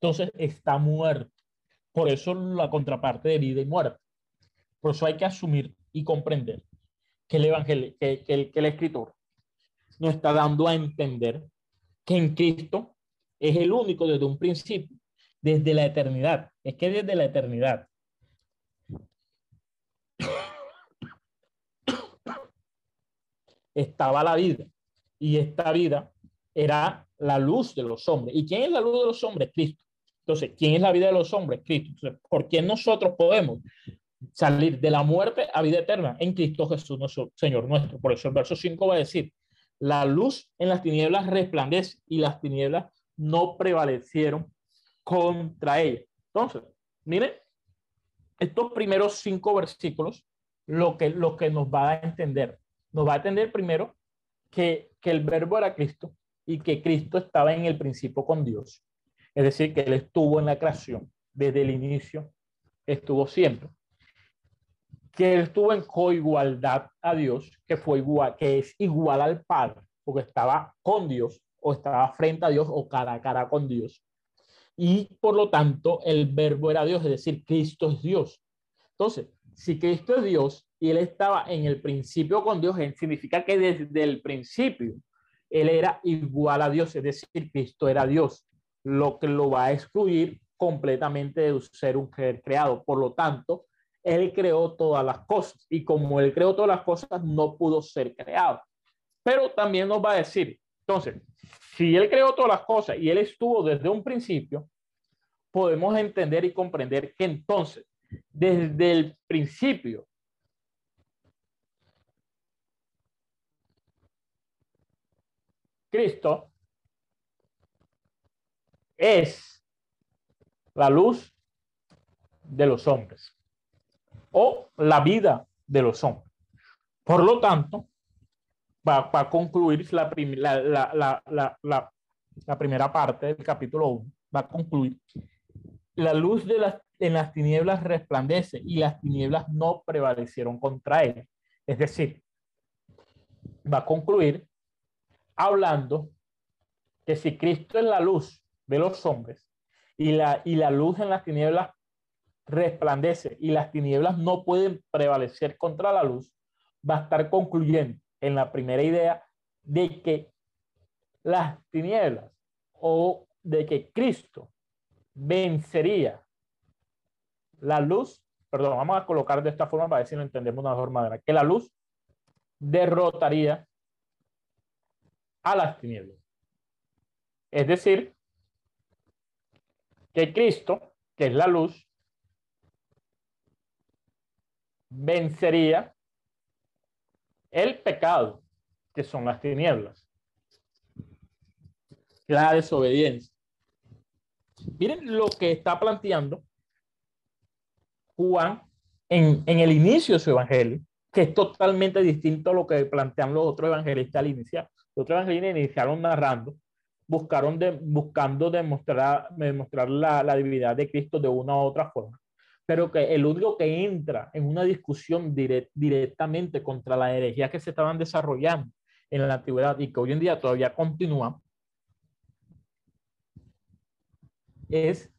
Entonces está muerto. Por eso la contraparte de vida y muerte. Por eso hay que asumir y comprender que el evangelio, que, que que el escritor nos está dando a entender que en Cristo es el único desde un principio, desde la eternidad. Es que desde la eternidad estaba la vida y esta vida era la luz de los hombres. ¿Y quién es la luz de los hombres? Cristo. Entonces, ¿quién es la vida de los hombres? Cristo. Entonces, ¿por quién nosotros podemos salir de la muerte a vida eterna? En Cristo Jesús, nuestro Señor nuestro. Por eso el verso 5 va a decir, la luz en las tinieblas resplandece y las tinieblas no prevalecieron contra ella. Entonces, miren, estos primeros cinco versículos, lo que, lo que nos va a entender, nos va a entender primero que, que el verbo era Cristo y que Cristo estaba en el principio con Dios. Es decir, que Él estuvo en la creación desde el inicio, estuvo siempre. Que Él estuvo en coigualdad a Dios, que, fue igual, que es igual al Padre. porque estaba con Dios o estaba frente a Dios o cara a cara con Dios. Y por lo tanto, el verbo era Dios, es decir, Cristo es Dios. Entonces, si Cristo es Dios y él estaba en el principio con Dios, significa que desde el principio él era igual a Dios, es decir, Cristo era Dios, lo que lo va a excluir completamente de ser un ser creado. Por lo tanto, él creó todas las cosas y como él creó todas las cosas, no pudo ser creado. Pero también nos va a decir, entonces, si él creó todas las cosas y él estuvo desde un principio, podemos entender y comprender que entonces, desde el principio, Cristo es la luz de los hombres o la vida de los hombres. Por lo tanto, va, a concluir la, la, primera parte del capítulo 1, va a concluir. La luz de las, en las tinieblas resplandece y las tinieblas no prevalecieron contra él. Es decir, va a concluir hablando que si Cristo es la luz de los hombres y la, y la luz en las tinieblas resplandece y las tinieblas no pueden prevalecer contra la luz, va a estar concluyendo en la primera idea de que las tinieblas o de que Cristo vencería la luz, perdón, vamos a colocar de esta forma para ver si lo entendemos de una mejor manera, que la luz derrotaría a las tinieblas. Es decir, que Cristo, que es la luz, vencería el pecado, que son las tinieblas, la desobediencia. Miren lo que está planteando Juan en, en, el inicio de su evangelio, que es totalmente distinto a lo que plantean los otros evangelistas al iniciar. Los otros evangelistas iniciaron narrando, buscaron de, buscando demostrar, demostrar la, la divinidad de Cristo de una u otra forma pero que el único que entra en una discusión directamente contra la herejía que se estaban desarrollando en la antigüedad y que hoy en día todavía continúa, es,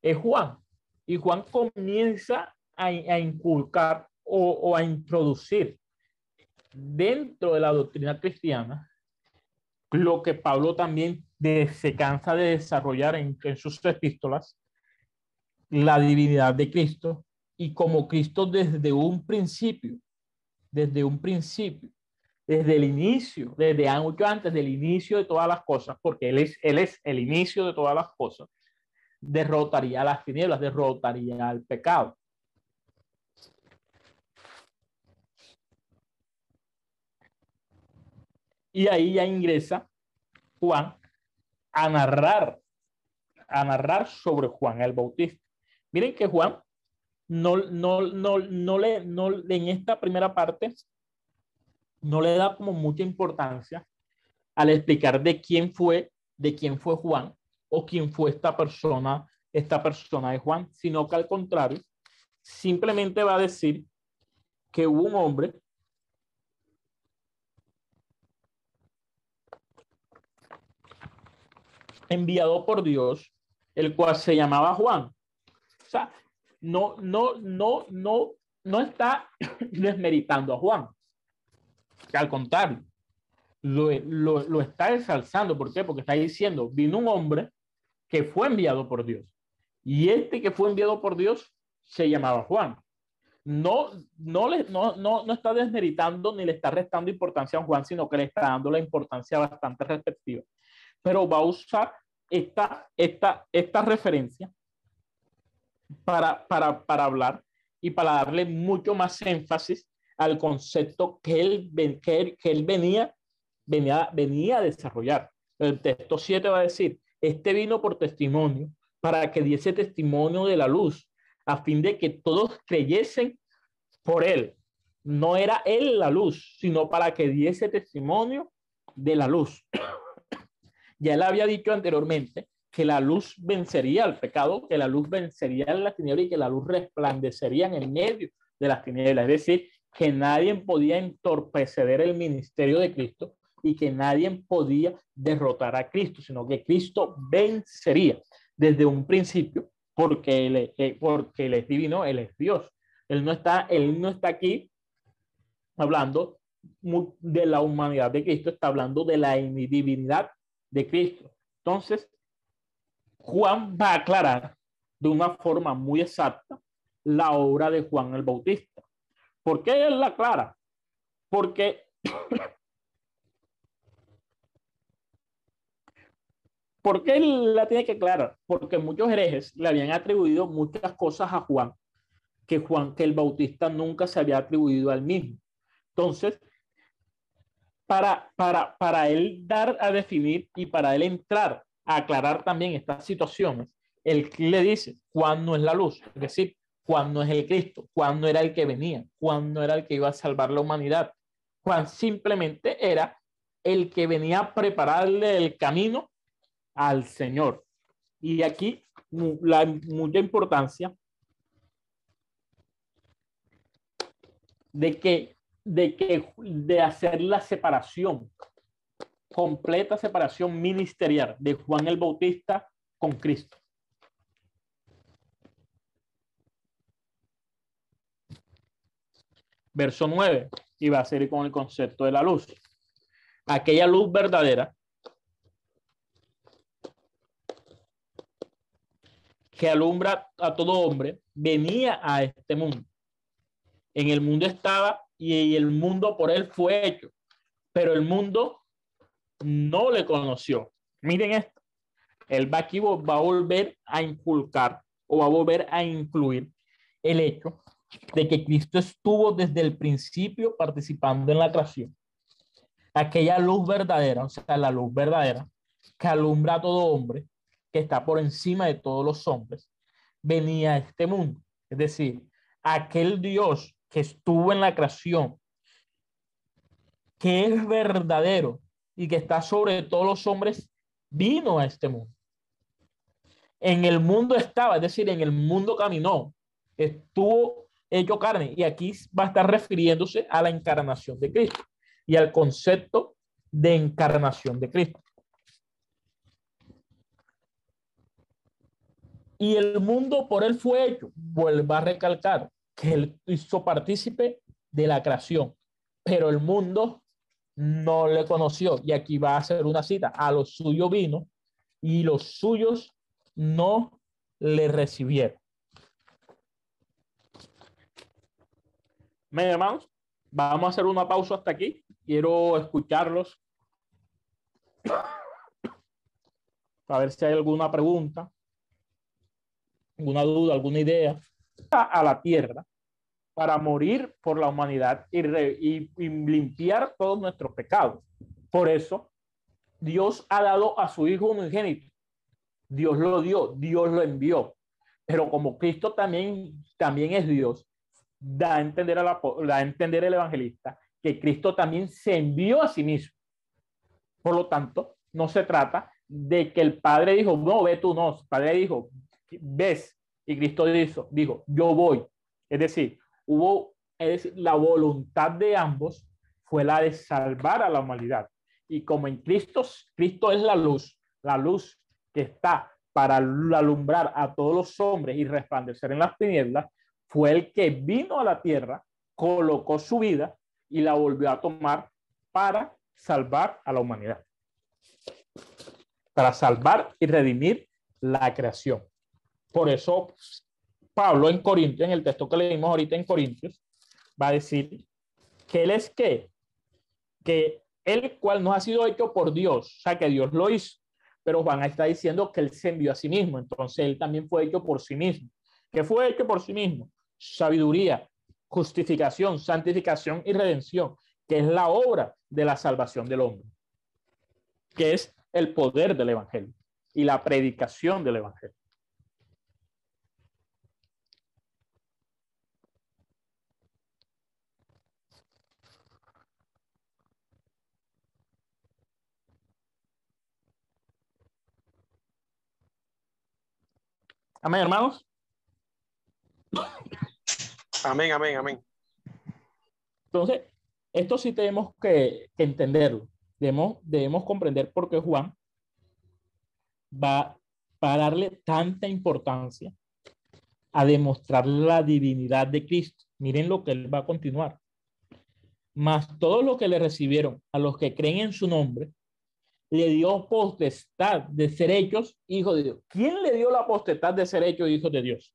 es Juan. Y Juan comienza a, a inculcar o, o, a introducir dentro de la doctrina cristiana lo que Pablo también se cansa de desarrollar en, en sus epístolas, la divinidad de Cristo y como Cristo desde un principio, desde un principio, desde el inicio, desde mucho antes del inicio de todas las cosas, porque Él es, él es el inicio de todas las cosas, derrotaría las tinieblas, derrotaría al pecado. Y ahí ya ingresa Juan a narrar, a narrar sobre Juan el Bautista. Miren que Juan no, no, no, no, le, no en esta primera parte no le da como mucha importancia al explicar de quién fue, de quién fue Juan o quién fue esta persona, esta persona de Juan, sino que al contrario, simplemente va a decir que hubo un hombre enviado por Dios, el cual se llamaba Juan. O sea, no, no, no, no, no está desmeritando a Juan. Al contrario, lo, lo, está ensalzando. ¿Por qué? Porque está diciendo, vino un hombre que fue enviado por Dios. Y este que fue enviado por Dios se llamaba Juan. No, no, le, no, no, no está desmeritando ni le está restando importancia a Juan, sino que le está dando la importancia bastante respectiva. Pero va a usar esta, esta, esta referencia para, para, para hablar y para darle mucho más énfasis al concepto que él, que que él venía, venía, venía a desarrollar. El texto 7 va a decir, este vino por testimonio para que diese testimonio de la luz, a fin de que todos creyesen por él. No era él la luz, sino para que diese testimonio de la luz. ya él había dicho anteriormente que la luz vencería al pecado, que la luz vencería la tiniebla y que la luz resplandecería en el medio de las tinieblas. Es decir, que nadie podía entorpecer el ministerio de Cristo, y que nadie podía derrotar a Cristo, sino que Cristo vencería desde un principio porque él, eh, porque él es divino, él es Dios. Él no está, él no está aquí hablando de la humanidad de Cristo, está hablando de la divinidad de Cristo. Entonces, Juan va a aclarar de una forma muy exacta la obra de Juan el Bautista. ¿Por qué él la aclara? Porque ¿Por qué él la tiene que aclarar? Porque muchos herejes le habían atribuido muchas cosas a Juan que Juan, que el Bautista nunca se había atribuido al mismo. Entonces, para, para, para él dar a definir y para él entrar aclarar también estas situaciones, él le dice, Juan no es la luz, es decir, Juan no es el Cristo, Juan no era el que venía, Juan no era el que iba a salvar la humanidad, Juan simplemente era el que venía a prepararle el camino al Señor. Y aquí la mucha importancia de que, de que, de hacer la separación, completa separación ministerial de Juan el Bautista con Cristo. Verso 9, y va a ser con el concepto de la luz. Aquella luz verdadera que alumbra a todo hombre, venía a este mundo. En el mundo estaba y el mundo por él fue hecho, pero el mundo no le conoció. Miren esto. El aquí va a volver a inculcar o va a volver a incluir el hecho de que Cristo estuvo desde el principio participando en la creación. Aquella luz verdadera, o sea, la luz verdadera que alumbra a todo hombre, que está por encima de todos los hombres, venía a este mundo. Es decir, aquel Dios que estuvo en la creación, que es verdadero y que está sobre todos los hombres, vino a este mundo. En el mundo estaba, es decir, en el mundo caminó, estuvo hecho carne. Y aquí va a estar refiriéndose a la encarnación de Cristo y al concepto de encarnación de Cristo. Y el mundo por él fue hecho. Vuelve a recalcar que él hizo partícipe de la creación, pero el mundo no le conoció. Y aquí va a hacer una cita. A los suyos vino y los suyos no le recibieron. Hermanos, vamos a hacer una pausa hasta aquí. Quiero escucharlos. A ver si hay alguna pregunta alguna duda, alguna idea, a la tierra para morir por la humanidad y, limpiar todos nuestros pecados. Por eso, Dios ha dado a su Hijo unigénito. Dios lo dio, Dios lo envió. Pero como Cristo también, también es Dios, da a, entender a la, da a entender el evangelista que Cristo también se envió a sí mismo. Por lo tanto, no se trata de que el Padre dijo, no, ve tú, no. El Padre dijo, ves, y Cristo dijo, dijo, yo voy. Es decir, hubo, es la voluntad de ambos fue la de salvar a la humanidad. Y como en Cristo, Cristo es la luz, la luz que está para alumbrar a todos los hombres y resplandecer en las tinieblas, fue el que vino a la tierra, colocó su vida y la volvió a tomar para salvar a la humanidad. Para salvar y redimir la creación. Por eso Pablo en Corintios, en el texto que leímos ahorita en Corintios, va a decir que él es qué? Que el cual no ha sido hecho por Dios, o sea, que Dios lo hizo, pero Juan está diciendo que él se envió a sí mismo, entonces él también fue hecho por sí mismo. ¿Qué fue hecho por sí mismo? Sabiduría, justificación, santificación y redención, que es la obra de la salvación del hombre, que es el poder del Evangelio y la predicación del Evangelio. Amén, hermanos. Amén, amén, amén. Entonces, esto sí tenemos que, entenderlo. Debemos, debemos comprender por qué Juan va, va a darle tanta importancia a demostrar la divinidad de Cristo. Miren lo que él va a continuar. Más todo lo que le recibieron a los que creen en su nombre, le dio potestad de ser hechos hijos de Dios. ¿Quién le dio la potestad de ser hechos hijos de Dios?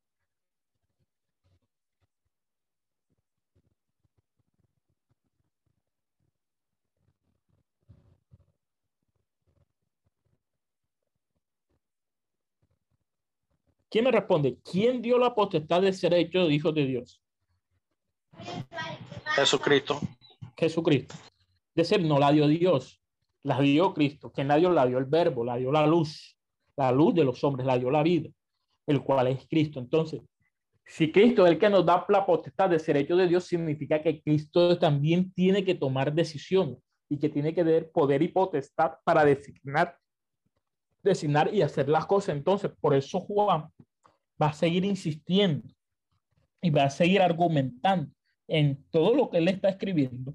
¿Quién me responde? ¿Quién dio la potestad de ser hechos hijos de Dios? Jesucristo. Jesucristo. De ser, no la dio Dios, la dio Cristo. ¿Quién la dio? La dio el verbo, la dio la luz, la luz de los hombres, la dio la vida, el cual es Cristo. Entonces, si Cristo es el que nos da la potestad de ser hecho de Dios, significa que Cristo también tiene que tomar decisiones y que tiene que tener poder y potestad para designar designar y hacer las cosas. Entonces, por eso Juan va a seguir insistiendo y va a seguir argumentando en todo lo que él está escribiendo,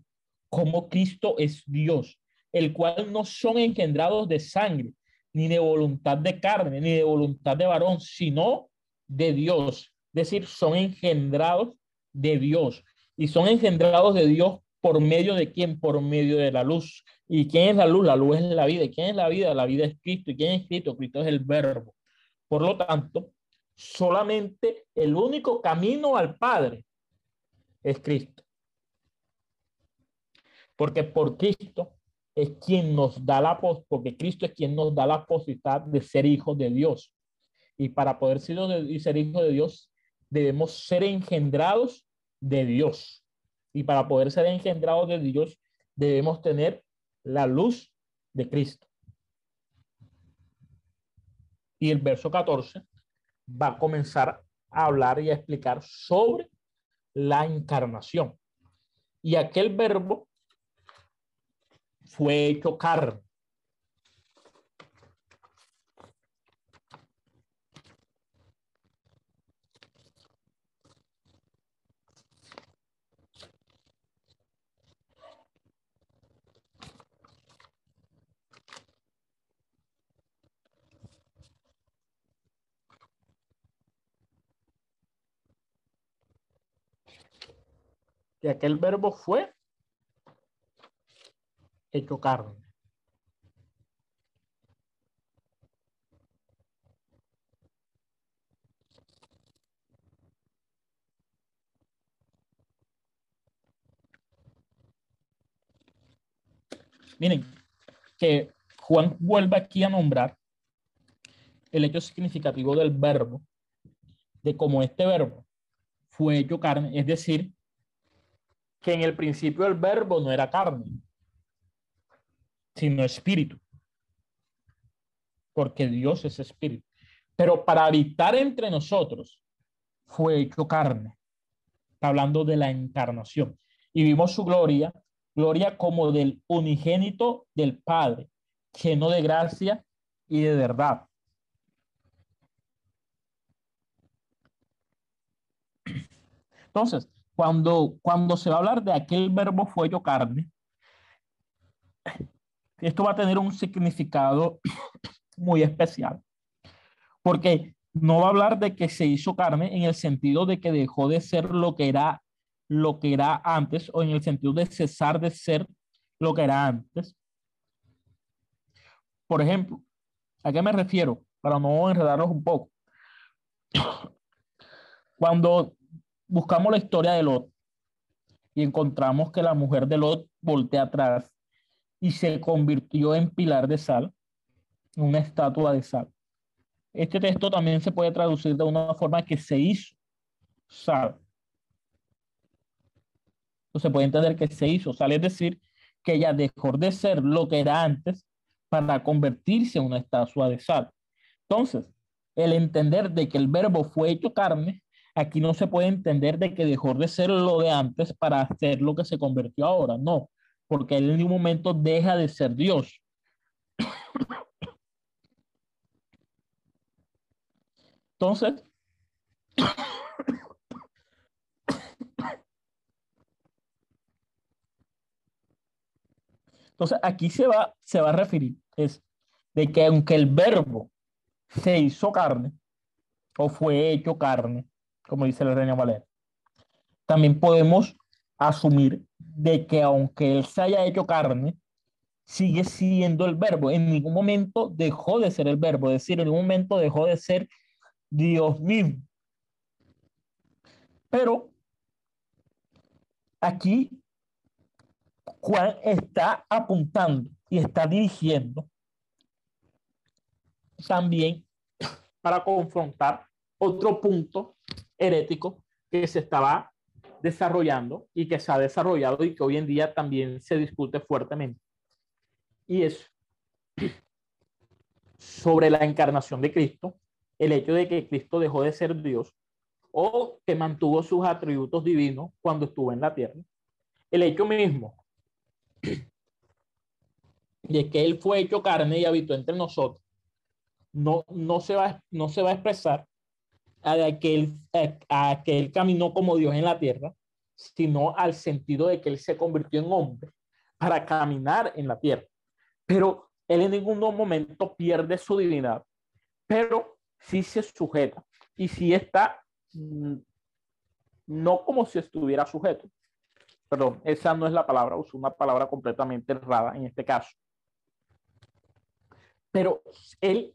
como Cristo es Dios, el cual no son engendrados de sangre, ni de voluntad de carne, ni de voluntad de varón, sino de Dios. Es decir, son engendrados de Dios. Y son engendrados de Dios por medio de quién? Por medio de la luz. ¿Y quién es la luz? La luz es la vida. ¿Y quién es la vida? La vida es Cristo. ¿Y quién es Cristo? Cristo es el verbo. Por lo tanto, solamente el único camino al Padre es Cristo. Porque por Cristo es quien nos da la porque Cristo es quien nos da la posibilidad de ser hijos de Dios. Y para poder ser, ser hijos de Dios, debemos ser engendrados de Dios. Y para poder ser engendrados de Dios, debemos tener la luz de Cristo. Y el verso 14 va a comenzar a hablar y a explicar sobre la encarnación. Y aquel verbo fue hecho carne. que aquel verbo fue carne. Miren, que Juan vuelve aquí a nombrar el hecho significativo del verbo, de cómo este verbo fue hecho carne, es decir, que en el principio el verbo no era carne, sino espíritu, porque Dios es espíritu. Pero para habitar entre nosotros fue hecho carne, hablando de la encarnación. Y vimos su gloria, gloria como del unigénito del Padre, lleno de gracia y de verdad. Entonces, cuando, cuando se va a hablar de aquel verbo fue hecho carne, esto va a tener un significado muy especial, porque no va a hablar de que se hizo carne en el sentido de que dejó de ser lo que era lo que era antes o en el sentido de cesar de ser lo que era antes. Por ejemplo, ¿a qué me refiero? Para no enredarlos un poco. Cuando buscamos la historia de Lot y encontramos que la mujer de Lot voltea atrás y se convirtió en pilar de sal, una estatua de sal. Este texto también se puede traducir de una forma que se hizo sal. se puede entender que se hizo sal, es decir, que ella dejó de ser lo que era antes para convertirse en una estatua de sal. Entonces, el entender de que el verbo fue hecho carne aquí no se puede entender de que dejó de ser lo de antes para hacer lo que se convirtió ahora, no, porque él en un momento deja de ser Dios. Entonces, Entonces, aquí se va, se va a referir, es de que aunque el verbo se hizo carne, o fue hecho carne, como dice la Reina Valera, también podemos asumir de que aunque él se haya hecho carne, sigue siendo el verbo. En ningún momento dejó de ser el verbo, es decir, en ningún momento dejó de ser Dios mismo. Pero aquí Juan está apuntando y está dirigiendo también para confrontar otro punto herético que se estaba desarrollando y que se ha desarrollado y que hoy en día también se discute fuertemente. Y es sobre la encarnación de Cristo, el hecho de que Cristo dejó de ser Dios o que mantuvo sus atributos divinos cuando estuvo en la tierra. El hecho mismo de que Él fue hecho carne y habitó entre nosotros, no, no, se, va, no se va a expresar a que, él, a que caminó como Dios en la tierra, sino al sentido de que Él se convirtió en hombre para caminar en la tierra. Pero Él en ningún momento pierde su divinidad, pero sí se sujeta y sí está mm, no como si estuviera sujeto. Perdón, esa no es la palabra, uso una palabra completamente errada en este caso. Pero él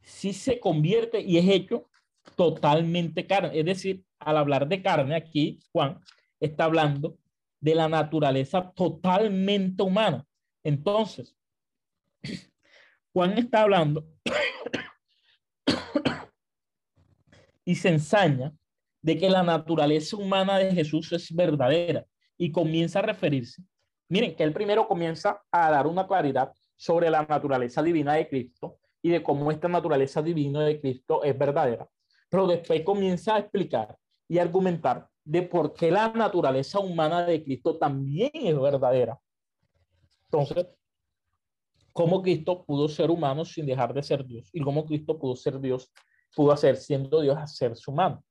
sí se convierte y es hecho totalmente carne. Es decir, al hablar de carne aquí, Juan está hablando de la naturaleza totalmente humana. Entonces, Juan está hablando y se ensaña de que la naturaleza humana de Jesús es verdadera y comienza a referirse. Miren, que él primero comienza a dar una claridad sobre la naturaleza divina de Cristo y de cómo esta naturaleza divina de Cristo es verdadera. Pero después comienza a explicar y argumentar de por qué la naturaleza humana de Cristo también es verdadera. Entonces, cómo Cristo pudo ser humano sin dejar de ser Dios y cómo Cristo pudo ser Dios pudo hacer siendo Dios hacerse humano.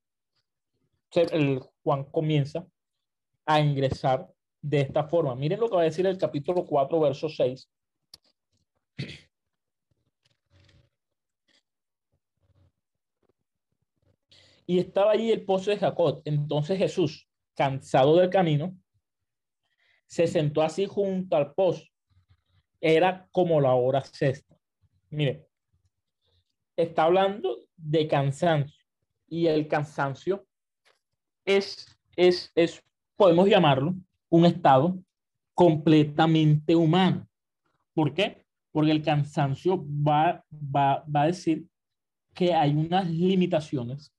el Juan comienza a ingresar de esta forma. Miren lo que va a decir el capítulo 4, verso 6. Y estaba allí el pozo de Jacob. Entonces Jesús, cansado del camino, se sentó así junto al pozo. Era como la hora sexta. Miren, está hablando de cansancio. Y el cansancio es, es, es, podemos llamarlo, un estado completamente humano. ¿Por qué? Porque el cansancio va, va, va a decir que hay unas limitaciones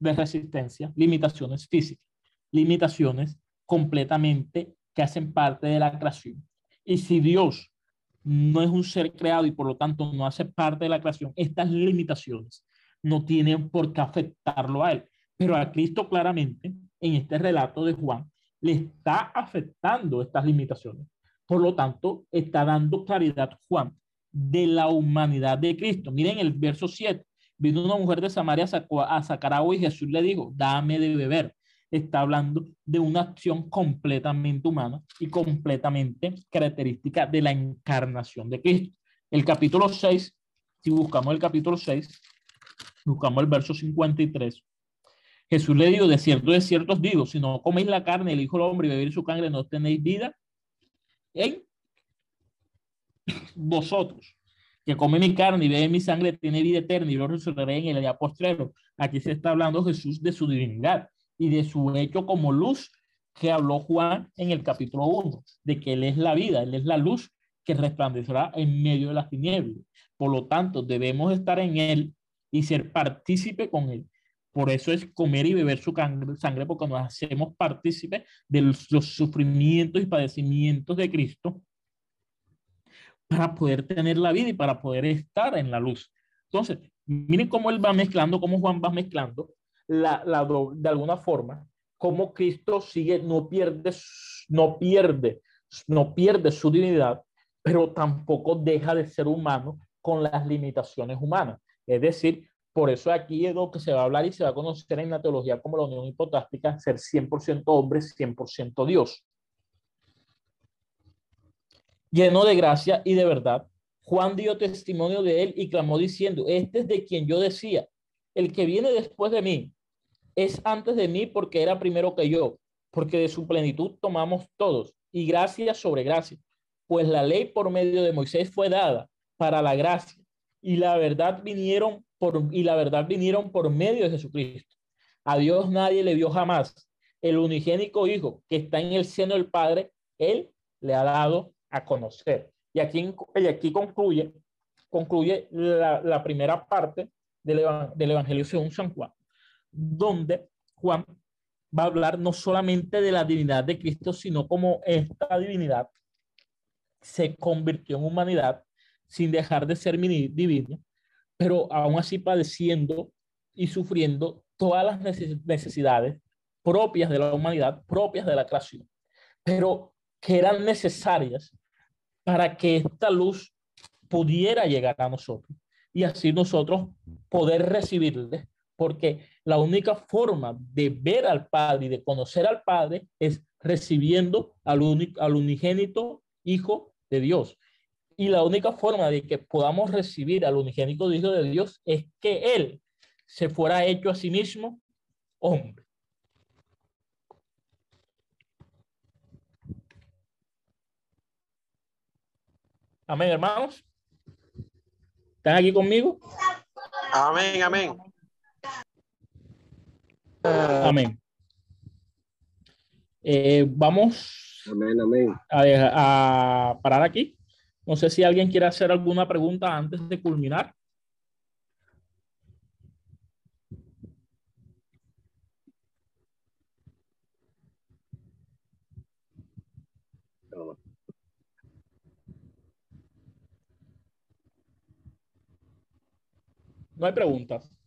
de resistencia, limitaciones físicas, limitaciones completamente que hacen parte de la creación. Y si Dios no es un ser creado y por lo tanto no hace parte de la creación, estas limitaciones no tienen por qué afectarlo a él. Pero a Cristo claramente, en este relato de Juan, le está afectando estas limitaciones. Por lo tanto, está dando claridad Juan de la humanidad de Cristo. Miren el verso 7. Vino una mujer de Samaria a sacar agua y Jesús le dijo, dame de beber. Está hablando de una acción completamente humana y completamente característica de la encarnación de Cristo. El capítulo 6, si buscamos el capítulo 6, buscamos el verso 53. Jesús le dijo, de cierto, de cierto os digo, si no coméis la carne del Hijo del Hombre y bebéis su carne, no tenéis vida en vosotros. Que come mi carne y bebe mi sangre, tiene vida eterna y lo resolveré en el día postrero. Aquí se está hablando Jesús de su divinidad y de su hecho como luz que habló Juan en el capítulo 1, de que Él es la vida, Él es la luz que resplandecerá en medio de las tinieblas. Por lo tanto, debemos estar en Él y ser partícipe con Él. Por eso es comer y beber su sangre, porque nos hacemos partícipe de los, sufrimientos y padecimientos de Cristo para poder tener la vida y para poder estar en la luz. Entonces, miren cómo él va mezclando, cómo Juan va mezclando la, la, de alguna forma, cómo Cristo sigue, no pierde, no pierde, no pierde su divinidad, pero tampoco deja de ser humano con las limitaciones humanas. Es decir, por eso aquí es lo que se va a hablar y se va a conocer en la teología como la unión hipotástica, ser 100% hombre, 100% Dios. Lleno de gracia y de verdad. Juan dio testimonio de él y clamó diciendo, este es de quien yo decía, el que viene después de mí es antes de mí porque era primero que yo, porque de su plenitud tomamos todos y gracia sobre gracia, pues la ley por medio de Moisés fue dada para la gracia y la verdad vinieron por y la verdad vinieron por medio de Jesucristo. A Dios nadie le vio jamás. El unigénico hijo que está en el seno del Padre, él le ha dado a conocer. Y aquí, y aquí concluye, concluye la, primera parte del, del, Evangelio según San Juan, donde Juan va a hablar no solamente de la divinidad de Cristo, sino como esta divinidad se convirtió en humanidad sin dejar de ser divino, pero aún así padeciendo y sufriendo todas las necesidades propias de la humanidad, propias de la creación, pero que eran necesarias para que esta luz pudiera llegar a nosotros y así nosotros poder recibirle, porque la única forma de ver al Padre y de conocer al Padre es recibiendo al, unigénito Hijo de Dios. Y la única forma de que podamos recibir al unigénito Hijo de Dios es que Él se fuera hecho a sí mismo hombre. Amén, hermanos. ¿Están aquí conmigo? Amén, amén. Amén. Eh, vamos amén, amén. A, a, parar aquí. No sé si alguien quiere hacer alguna pregunta antes de culminar. No hay preguntas.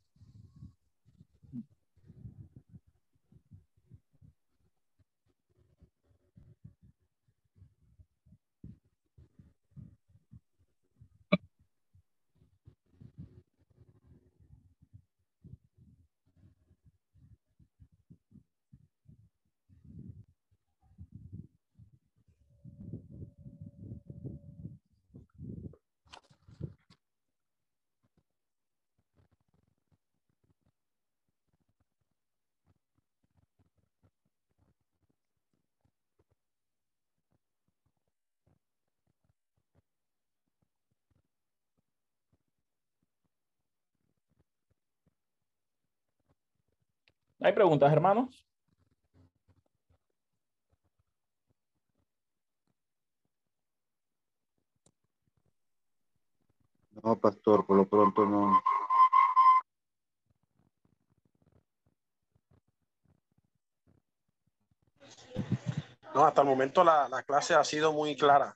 ¿Hay preguntas, hermanos? No, pastor, por lo pronto no. No, hasta el momento la, la clase ha sido muy clara.